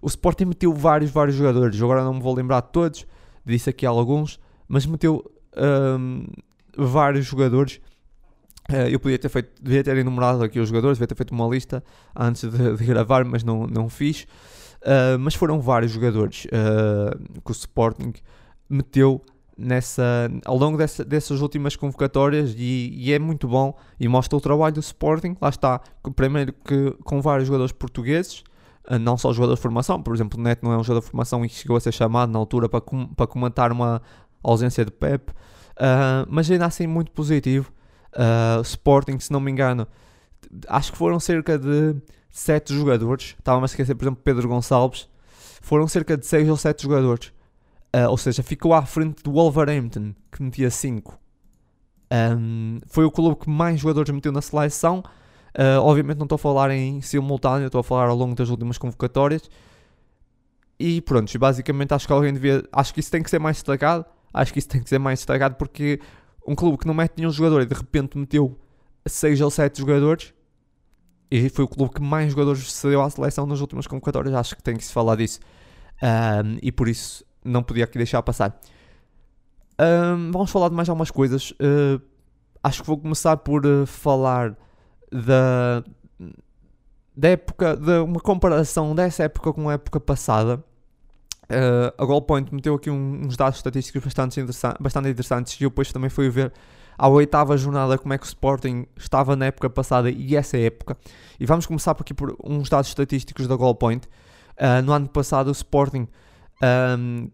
o Sporting meteu vários, vários jogadores, agora não me vou lembrar de todos, disse aqui alguns, mas meteu um, vários jogadores Uh, eu podia ter feito, devia ter enumerado aqui os jogadores, devia ter feito uma lista antes de, de gravar, mas não, não fiz. Uh, mas foram vários jogadores uh, que o Sporting meteu nessa, ao longo dessa, dessas últimas convocatórias e, e, é muito bom e mostra o trabalho do Sporting. Lá está, primeiro que com vários jogadores portugueses, não só jogadores de formação, por exemplo, o Neto não é um jogador de formação e chegou a ser chamado na altura para, com, para comentar uma ausência de Pep, mas ainda assim muito positivo Uh, Sporting, se não me engano, acho que foram cerca de 7 jogadores. Estava-me a esquecer, por exemplo, Pedro Gonçalves. Foram cerca de 6 ou 7 jogadores. Uh, ou seja, ficou à frente do Wolverhampton, que metia 5. Um, foi o clube que mais jogadores meteu na seleção. Uh, obviamente não estou a falar em simultâneo, estou a falar ao longo das últimas convocatórias. E pronto, basicamente acho que alguém devia. Acho que isso tem que ser mais destacado. Acho que isso tem que ser mais destacado porque um clube que não mete nenhum jogador e de repente meteu 6 ou 7 jogadores e foi o clube que mais jogadores cedeu à seleção nas últimas convocatórias. Acho que tem que se falar disso um, e por isso não podia aqui deixar passar. Um, vamos falar de mais algumas coisas. Uh, acho que vou começar por uh, falar da, da época, de uma comparação dessa época com a época passada. Uh, a Goalpoint meteu aqui um, uns dados estatísticos bastante, bastante interessantes e eu depois também fui ver à oitava jornada como é que o Sporting estava na época passada e essa época. E vamos começar por aqui por uns dados estatísticos da Goalpoint. Uh, no ano passado o Sporting, um,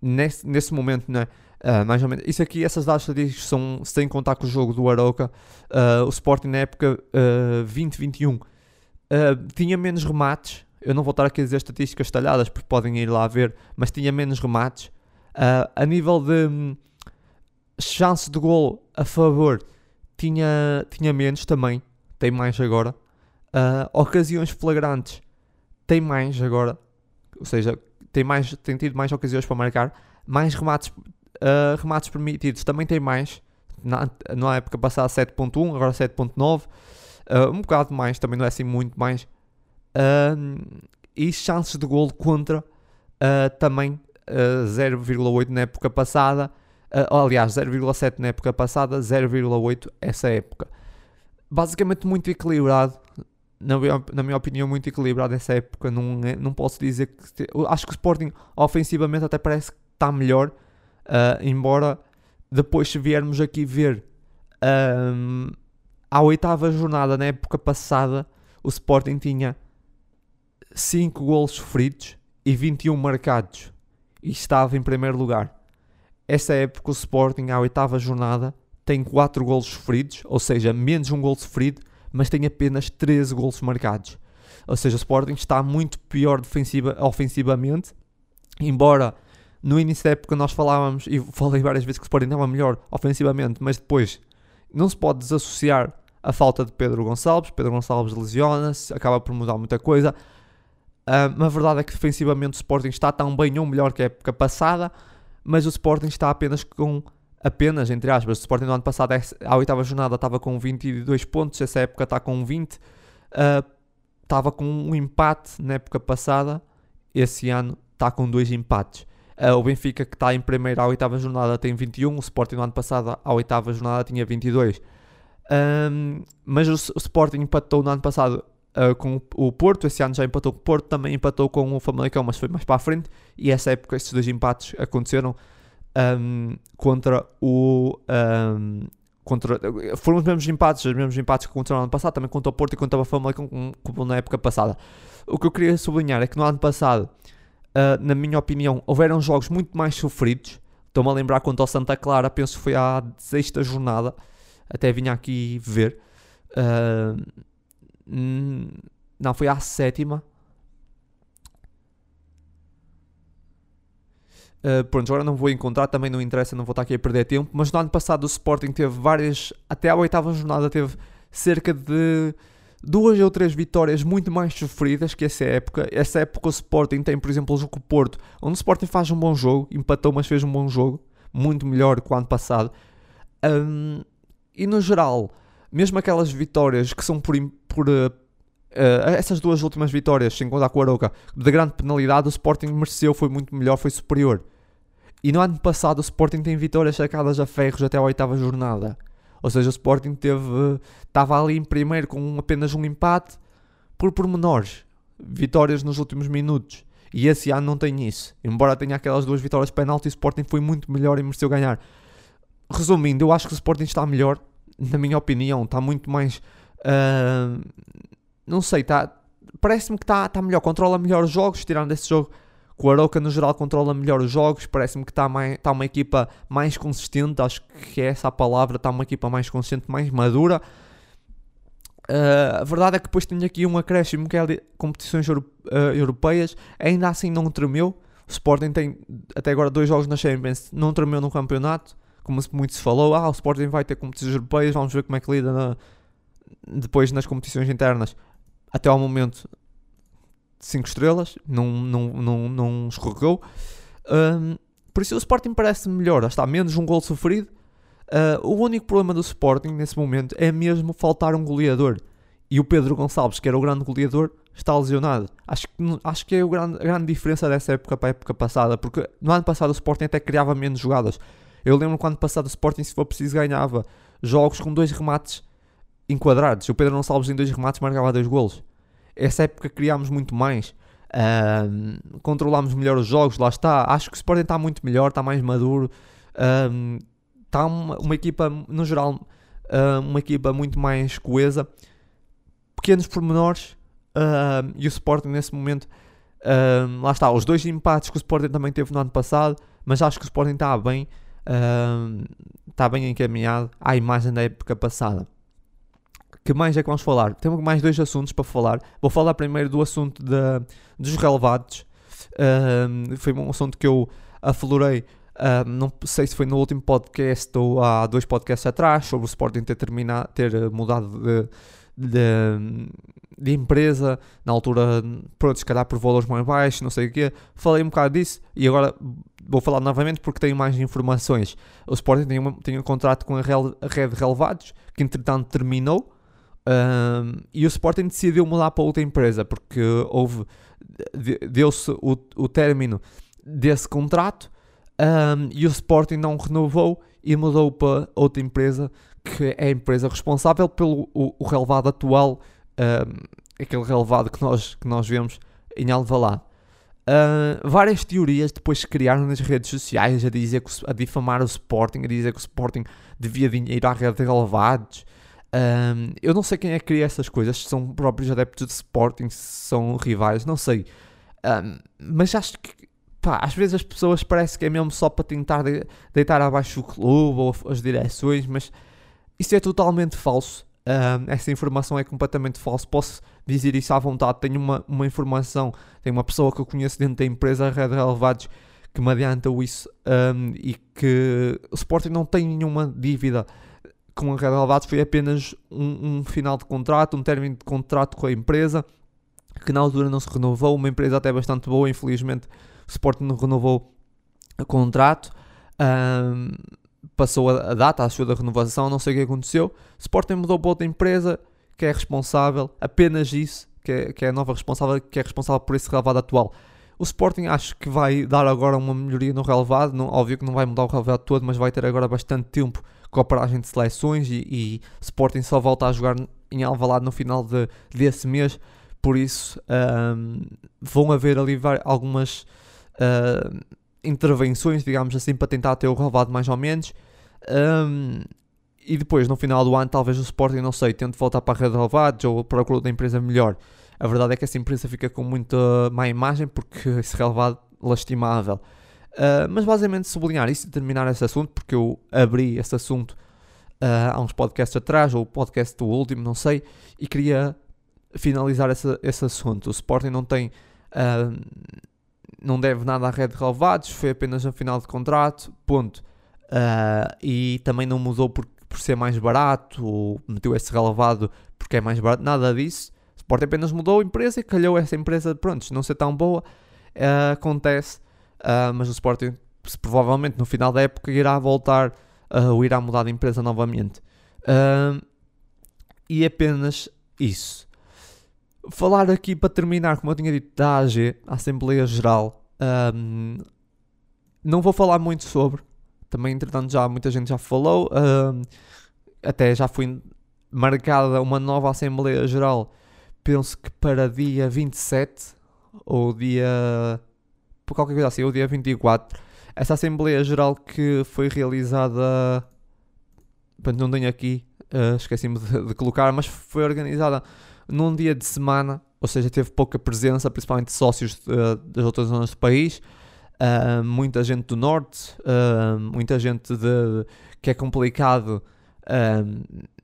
nesse, nesse momento, né, uh, mais ou menos, isso aqui, esses dados estatísticos são sem contar com o jogo do Aroca, o Sporting na época 2021 tinha menos remates eu não vou estar aqui a dizer estatísticas talhadas porque podem ir lá ver, mas tinha menos remates. Uh, a nível de um, chance de gol a favor, tinha, tinha menos também, tem mais agora. Uh, ocasiões flagrantes, tem mais agora, ou seja, tem, mais, tem tido mais ocasiões para marcar. Mais remates, uh, remates permitidos também tem mais. Na, na época passada 7.1, agora 7.9. Uh, um bocado mais, também não é assim muito mais. Uh, e chances de gol contra uh, também uh, 0,8 na época passada. Aliás, 0,7 na época passada, 0,8 essa época. Basicamente muito equilibrado. Na minha, na minha opinião, muito equilibrado essa época. Não, é, não posso dizer que. Acho que o Sporting ofensivamente até parece que está melhor. Uh, embora depois, se viermos aqui ver um, a oitava jornada na época passada, o Sporting tinha 5 golos sofridos e 21 marcados e estava em primeiro lugar. Essa época o Sporting, à oitava jornada, tem 4 golos sofridos, ou seja, menos um gol sofrido, mas tem apenas 13 golos marcados. Ou seja, o Sporting está muito pior defensiva, ofensivamente, embora no início da época nós falávamos, e falei várias vezes que o Sporting estava melhor ofensivamente, mas depois não se pode desassociar a falta de Pedro Gonçalves. Pedro Gonçalves lesiona-se, acaba por mudar muita coisa. Uh, a verdade é que defensivamente o Sporting está tão bem ou melhor que a época passada, mas o Sporting está apenas com, apenas entre aspas, o Sporting no ano passado, a oitava jornada estava com 22 pontos, essa época está com 20, uh, ah, estava com um empate na época passada, esse ano está com dois empates. Uh, o Benfica que está em primeira à oitava jornada tem 21, o Sporting no ano passado à oitava jornada tinha 22. Um, mas o, o Sporting empatou no ano passado uh, com o Porto. Esse ano já empatou com o Porto, também empatou com o Famalicão, mas foi mais para a frente. E essa época, esses dois empates aconteceram um, contra o, um, contra, foram os mesmos empates, os mesmos empates que contra o ano passado, também contra o Porto e contra o Famalicão como, como na época passada. O que eu queria sublinhar é que no ano passado, uh, na minha opinião, houveram jogos muito mais sofridos. Estou-me a lembrar quanto ao Santa Clara, penso que foi à sexta jornada, até vinha aqui ver. Uh, não, foi à sétima. Uh, pronto, agora não vou encontrar, também não interessa, não vou estar aqui a perder tempo. Mas no ano passado o Sporting teve várias, até a oitava jornada, teve cerca de duas ou três vitórias muito mais sofridas que essa época. Essa época o Sporting tem, por exemplo, o jogo com o Porto, onde o Sporting faz um bom jogo, empatou, mas fez um bom jogo, muito melhor que o ano passado. Um, e no geral, mesmo aquelas vitórias que são por, por uh, essas duas últimas vitórias, sem contar com o Aroca, de grande penalidade, o Sporting mereceu, foi muito melhor, foi superior. E no ano passado o Sporting tem vitórias sacadas a ferros até a oitava jornada. Ou seja, o Sporting teve, estava ali em primeiro com apenas um empate por pormenores. Vitórias nos últimos minutos. E esse ano não tem isso. Embora tenha aquelas duas vitórias penalti, o Sporting foi muito melhor e mereceu ganhar. Resumindo, eu acho que o Sporting está melhor, na minha opinião, está muito mais. Uh, não sei, está, parece-me que está, está melhor, controla melhor os jogos, tirando esse jogo o Aroca no geral controla melhor os jogos, parece-me que está, está uma equipa mais consistente, acho que é essa a palavra, está uma equipa mais consistente, mais madura. Uh, a verdade é que depois tenho aqui um acréscimo que é competições euro, uh, europeias, ainda assim não tremeu. O Sporting tem até agora dois jogos na Champions, não tremeu no campeonato, como muito se falou. Ah, o Sporting vai ter competições europeias, vamos ver como é que lida na, depois nas competições internas. Até ao momento 5 estrelas, não, não, não, não escorregou. Um, por isso o Sporting parece melhor, está menos um gol sofrido. Uh, o único problema do Sporting nesse momento é mesmo faltar um goleador. E o Pedro Gonçalves, que era o grande goleador, está lesionado. Acho que, acho que é a grande, a grande diferença dessa época para a época passada, porque no ano passado o Sporting até criava menos jogadas. Eu lembro quando passado o Sporting, se for preciso, ganhava jogos com dois remates enquadrados. O Pedro Gonçalves em dois remates marcava dois golos. Essa época criámos muito mais. Controlámos melhor os jogos, lá está. Acho que o Sporting está muito melhor, está mais maduro. Está uma, uma, equipa, no geral, uma equipa muito mais coesa. Pequenos pormenores. e o Sporting nesse momento, lá está. Os dois empates que o Sporting também teve no ano passado. Mas acho que o Sporting está bem. está bem encaminhado à imagem da época passada que mais é que vamos falar? Temos mais dois assuntos para falar. Vou falar primeiro do assunto de, dos relevados. Um, foi um assunto que eu aflorei, um, não sei se foi no último podcast ou há dois podcasts atrás, sobre o Sporting ter, terminado, ter mudado de, de, de, empresa, na altura, pronto, se calhar por valores mais baixos, não sei o quê. Falei um bocado disso e agora vou falar novamente porque tenho mais informações. O Sporting tem, uma, um contrato com a, Real, a Rede Relevados, que entretanto terminou. Um, e o Sporting decidiu mudar para outra empresa porque houve deu-se o, o término desse contrato um, e o Sporting não renovou e mudou para outra empresa que é a empresa responsável pelo o, o relevado atual, um, aquele relevado que nós, que nós vemos em Alvalade. Uh, várias teorias depois se criaram nas redes sociais a dizer que, a difamar o Sporting, a dizer que o Sporting devia dinheiro à rede de relevados, um, eu não sei quem é que cria essas coisas, se são próprios adeptos de Sporting, se são rivais, não sei. Um, mas acho que, pá, às vezes as pessoas parece que é mesmo só para tentar de, deitar abaixo o clube ou as direções, mas isso é totalmente falso. Um, essa informação é completamente falsa. Posso dizer isso à vontade. Tenho uma, uma informação, tenho uma pessoa que eu conheço dentro da empresa Red Relevados que me adianta isso um, e que o Sporting não tem nenhuma dívida com a Red foi apenas um, um, final de contrato, um término de contrato com a empresa, que na altura não se renovou, uma empresa até bastante boa, infelizmente o Sporting não renovou o contrato, um, passou a, data, a da renovação, não sei o que aconteceu, o Sporting mudou para outra empresa que é responsável, apenas isso, que é, que é a nova responsável, que é responsável por esse relevado atual. O Sporting acho que vai dar agora uma melhoria no relevado, não, óbvio que não vai mudar o relevado todo, mas vai ter agora bastante tempo paragem de seleções e, e Sporting só volta a jogar em Alvalade no final de, desse mês, por isso um, vão haver ali algumas uh, intervenções, digamos assim, para tentar ter o relevado mais ou menos. Um, e depois, no final do ano, talvez o Sporting, não sei, tente voltar para a rede de renovados ou procura outra empresa melhor. A verdade é que essa empresa fica com muita má imagem porque esse relevado lastimável. Uh, mas basicamente sublinhar isso e terminar esse assunto, porque eu abri esse assunto uh, há uns podcasts atrás, ou o podcast do último, não sei, e queria finalizar esse, esse assunto. O Sporting não tem. Uh, não deve nada à rede de relevados, foi apenas um final de contrato, ponto. e também não mudou por, por ser mais barato, ou meteu esse relevado porque é mais barato, nada disso. O Sporting apenas mudou a empresa e calhou essa empresa, pronto, não ser tão boa, acontece Uh, mas o Sporting provavelmente no final da época irá voltar uh, ou irá mudar de empresa novamente. Uh, e apenas isso. Falar aqui para terminar, como eu tinha dito, da AG, a Assembleia Geral. Um, não vou falar muito sobre. Também, entretanto, já muita gente já falou. Um, até já foi marcada uma nova Assembleia Geral. Penso que para dia 27 ou dia por qualquer coisa assim, o dia 24, essa Assembleia Geral que foi realizada, não tenho aqui, uh, esqueci-me de, de, colocar, mas foi organizada num dia de semana, ou seja, teve pouca presença, principalmente sócios de, das outras zonas do país, uh, muita gente do Norte, muita gente de, que é complicado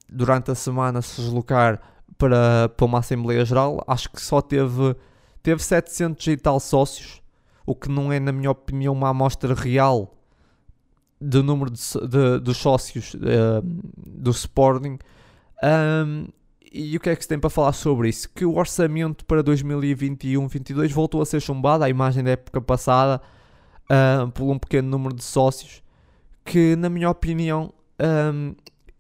durante a semana se deslocar para, para uma Assembleia Geral, acho que só teve, teve 700 e tal sócios, o que não é, na minha opinião, uma amostra real do número de, de, dos sócios uh, do Sporting. Um, e o que é que se tem para falar sobre isso? Que o orçamento para 2021-22 voltou a ser chumbado, a imagem da época passada, uh, por um pequeno número de sócios, que, na minha opinião, um,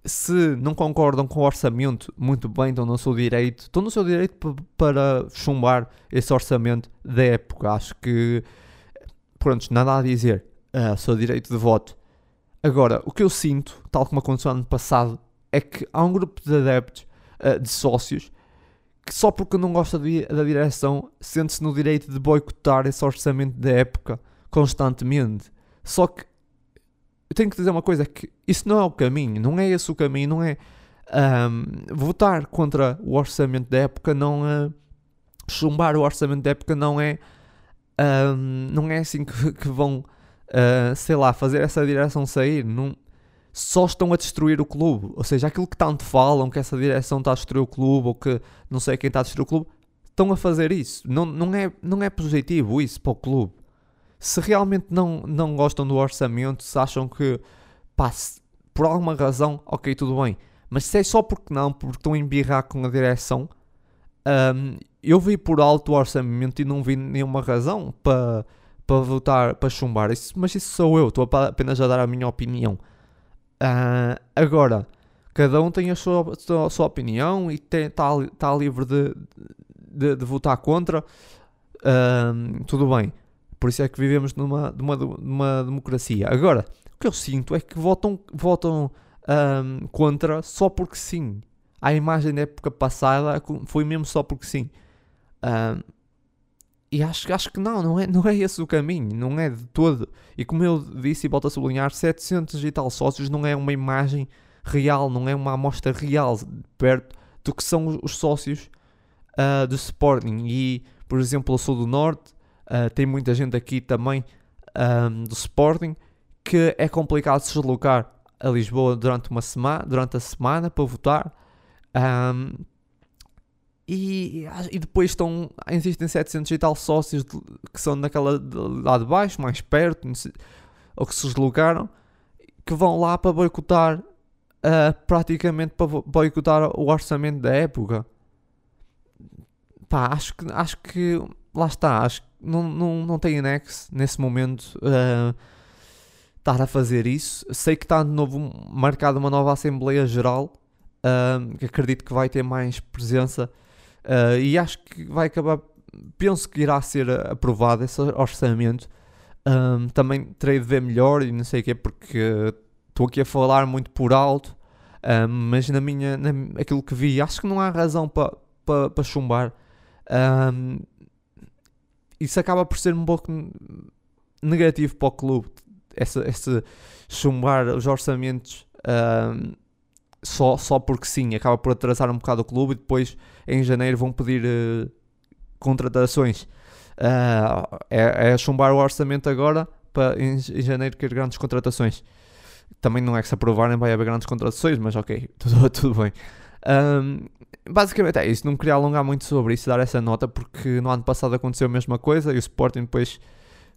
se não concordam com o orçamento, muito bem, estão no seu direito, estão no seu direito para chumbar esse orçamento da época. Acho que, pronto, nada a dizer, uh, seu direito de voto. Agora, o que eu sinto, tal como aconteceu ano passado, é que há um grupo de adeptos, uh, de sócios, que só porque não gosta da direção sente-se no direito de boicotar esse orçamento da época constantemente. Só que eu tenho que dizer uma coisa: que isso não é o caminho, não é esse o caminho, não é um, votar contra o orçamento da época, não é chumbar o orçamento da época, não é, um, não é assim que, que vão, uh, sei lá, fazer essa direção sair. Não, só estão a destruir o clube. Ou seja, aquilo que tanto falam, que essa direção está a destruir o clube, ou que não sei quem está a destruir o clube, estão a fazer isso. Não, não, é, não é positivo isso para o clube se realmente não, não gostam do orçamento, se acham que, pá, se, por alguma razão, ok, tudo bem. Mas se é só porque não, porque estão a embirrar com a direção, um, eu vi por alto o orçamento e não vi nenhuma razão para para votar, para chumbar. Isso, mas isso sou eu, estou apenas a dar a minha opinião. Uh, agora, cada um tem a sua, a sua opinião e está tá livre de, de, de, votar contra. Uh, tudo bem. Por isso é que vivemos numa, numa, numa democracia. Agora, o que eu sinto é que votam, votam um, contra só porque sim. A imagem da época passada foi mesmo só porque sim. Um, e acho, acho que não, não é, não é esse o caminho, não é de todo. E como eu disse e volto a sublinhar, 700 e tal sócios não é uma imagem real, não é uma amostra real perto do que são os sócios uh, do Sporting. E, por exemplo, eu sou do Norte, Uh, tem muita gente aqui também um, do Sporting que é complicado se deslocar a Lisboa durante uma semana, durante a semana para votar. Um, e, e depois estão, existem 700 e tal sócios de, que são daquela de, lá de baixo, mais perto, ou que se deslocaram, que vão lá para boicotar, uh, praticamente para boicotar o orçamento da época. Pá, acho que, acho que lá está, acho que não, não, não tem anexo nesse momento uh, estar a fazer isso. Sei que está de novo marcada uma nova Assembleia Geral, uh, que acredito que vai ter mais presença uh, e acho que vai acabar. Penso que irá ser aprovado esse orçamento. também terei de ver melhor e não sei o quê, porque estou aqui a falar muito por alto. mas na minha, na, aquilo que vi, acho que não há razão para pa, pa chumbar. Um, isso acaba por ser um pouco negativo para o clube. Essa, esse chumbar os orçamentos só, só porque sim, acaba por atrasar um bocado o clube e depois em janeiro vão pedir uh, contratações. Uh, é, é chumbar o orçamento agora para em, em janeiro ter grandes contratações. Também não é que se aprovarem vai haver grandes contratações, mas ok, tudo, tudo bem. Um, basicamente é isso, não queria alongar muito sobre isso, dar essa nota, porque no ano passado aconteceu a mesma coisa e o Sporting depois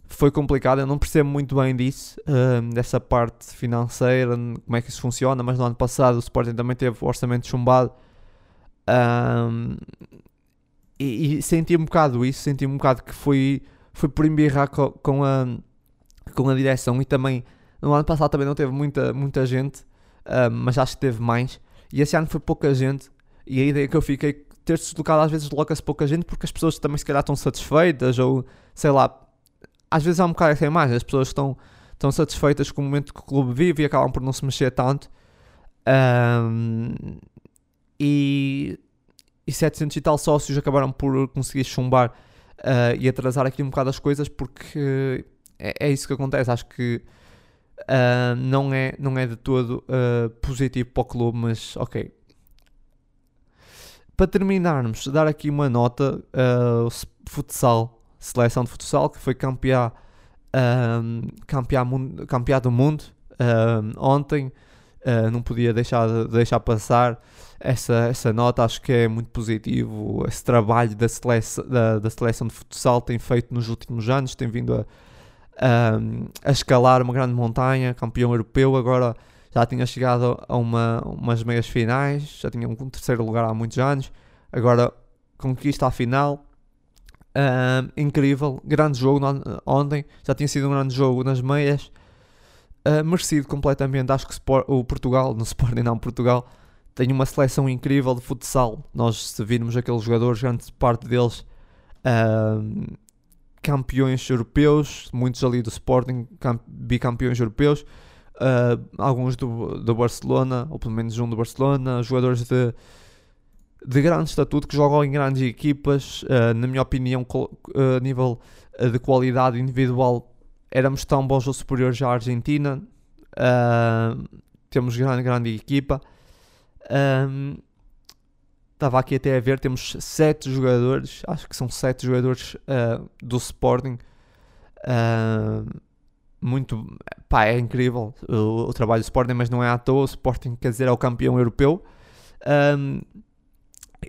foi complicado. Eu não percebo muito bem disso, um, dessa parte financeira, como é que isso funciona, mas no ano passado o Sporting também teve o orçamento chumbado. Um, e, e, senti um bocado isso, senti um bocado que foi, foi por embirrar com, com, a, com a direção e também no ano passado também não teve muita, muita gente, um, mas acho que teve mais. E esse ano foi pouca gente. E a ideia que eu fiquei, ter-se deslocado às vezes desloca-se pouca gente porque as pessoas também se calhar estão satisfeitas ou sei lá. Às vezes há um bocado essa imagem, as pessoas estão, estão satisfeitas com o momento que o clube vive e acabam por não se mexer tanto. Um, e, e 700 e tal sócios acabaram por conseguir chumbar uh, e atrasar aqui um bocado as coisas porque é, é isso que acontece. Acho que Uh, não, é, não é de todo uh, positivo para o clube, mas ok. Para terminarmos, dar aqui uma nota: uh, futsal, seleção de futsal, que foi campeã, campeã, campeã do mundo ontem. não podia deixar, deixar passar essa, essa nota, acho que é muito positivo. Esse trabalho da seleção, da, da seleção de futsal tem feito nos últimos anos, tem vindo a um, a escalar uma grande montanha, campeão europeu, agora já tinha chegado a uma, umas meias finais, já tinha um terceiro lugar há muitos anos, agora conquista a final. Um, incrível, grande jogo ontem, já tinha sido um grande jogo nas meias, uh, merecido completamente. Acho que o Portugal, no Sporting não, Portugal, tem uma seleção incrível de futsal. Nós, se virmos aqueles jogadores, grande parte deles campeões europeus, muitos ali do Sporting, bicampeões europeus, uh, alguns do, do Barcelona, ou pelo menos um do Barcelona, jogadores de, de grande estatuto que jogam em grandes equipas, uh, na minha opinião, a nível de qualidade individual, éramos tão bons ou superiores à Argentina. Uh, temos grande, grande equipa. Estava aqui até a ver, temos sete jogadores, acho que são sete jogadores uh, do Sporting. Uh, muito, pá, é incrível o, o, trabalho do Sporting, mas não é à toa. O Sporting, quer dizer, é o campeão europeu. Um,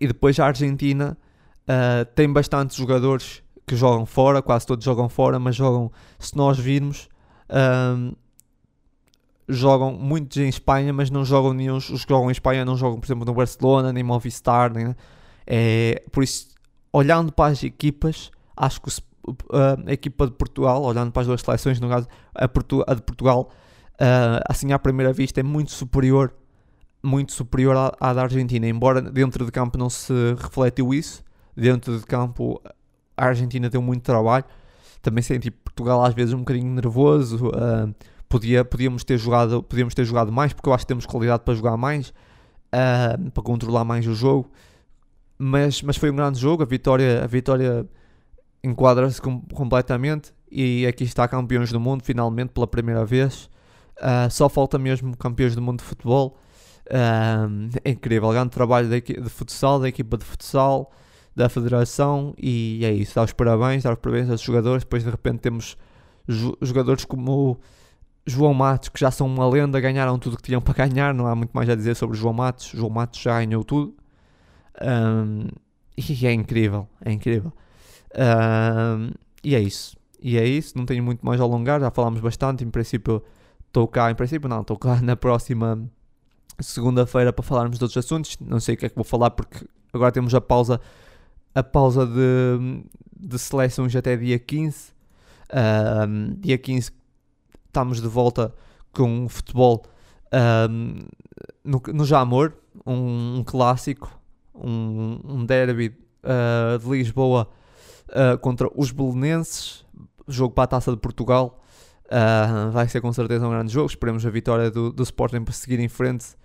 e depois a Argentina uh, tem bastantes jogadores que jogam fora, quase todos jogam fora, mas jogam, se nós virmos, um, jogam muitos em Espanha, mas não jogam nenhum. Os que jogam em Espanha não jogam, por exemplo, no Barcelona, nem Movistar. Nem, é, por isso, olhando para as equipas, acho que a equipa de Portugal, olhando para as duas seleções, no caso, a, Portu a de Portugal, uh, assim à primeira vista, é muito superior. Muito superior à, à da Argentina, embora dentro de campo não se refletiu isso, dentro de campo a Argentina deu muito trabalho. Também senti Portugal às vezes um bocadinho nervoso, uh, Podia, podíamos, ter jogado, podíamos ter jogado mais, porque eu acho que temos qualidade para jogar mais, uh, para controlar mais o jogo. Mas, mas foi um grande jogo, a vitória, a vitória enquadra-se com, completamente e aqui está campeões do mundo finalmente pela primeira vez. Uh, só falta mesmo campeões do mundo de futebol. Uh, é incrível, grande trabalho de, de futsal, da equipa de futsal, da federação e é isso. Dar os parabéns, dar os parabéns aos jogadores. Depois de repente temos jogadores como João Matos, que já são uma lenda, ganharam tudo que tinham para ganhar, não há muito mais a dizer sobre João Matos. João Matos já ganhou tudo. Um, e é incrível, é incrível. Um, e é isso. E é isso, não tenho muito mais a alongar, já falámos bastante. Em princípio, estou cá, em princípio, não, estou cá na próxima segunda-feira para falarmos de outros assuntos. Não sei o que é que vou falar porque agora temos a pausa, a pausa de, de seleções até dia 15. Um, dia 15 estamos de volta com o futebol um, no, no Jamor, um, um clássico, um, um derby uh, de Lisboa uh, contra os belenenses, jogo para a Taça de Portugal. Uh, vai ser com certeza um grande jogo. Esperemos a vitória do, do Sporting para seguir em frente,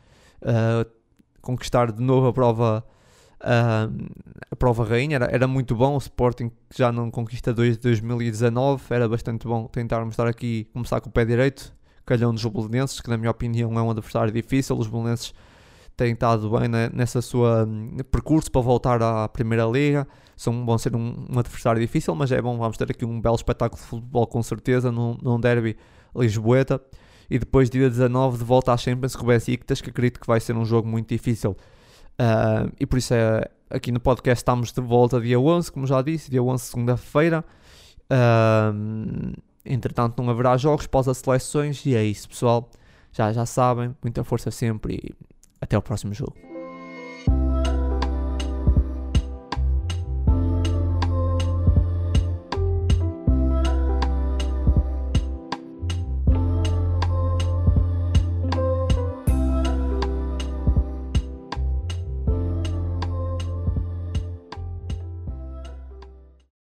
conquistar de novo a prova a prova rainha era, era muito bom. O Sporting que já não conquista desde 2019 era bastante bom tentarmos estar aqui começar com o pé direito. Calhão dos Belenenses, que na minha opinião é um adversário difícil. Os Belenenses têm estado bem né, nessa sua hum, percurso para voltar à Primeira Liga. São, vão ser um, um, adversário difícil, mas é bom, vamos ter aqui um belo espetáculo de futebol com certeza num, num derby lisboeta. E depois, dia 19, de volta à Champions com o Besiktas, que acredito que vai ser um jogo muito difícil. Uh, e por isso é, aqui no podcast estamos de volta dia 11, como já disse, dia 11, segunda-feira. Uh, entretanto, não haverá jogos as seleções. E é isso, pessoal. Já, já sabem, muita força sempre e até o próximo jogo.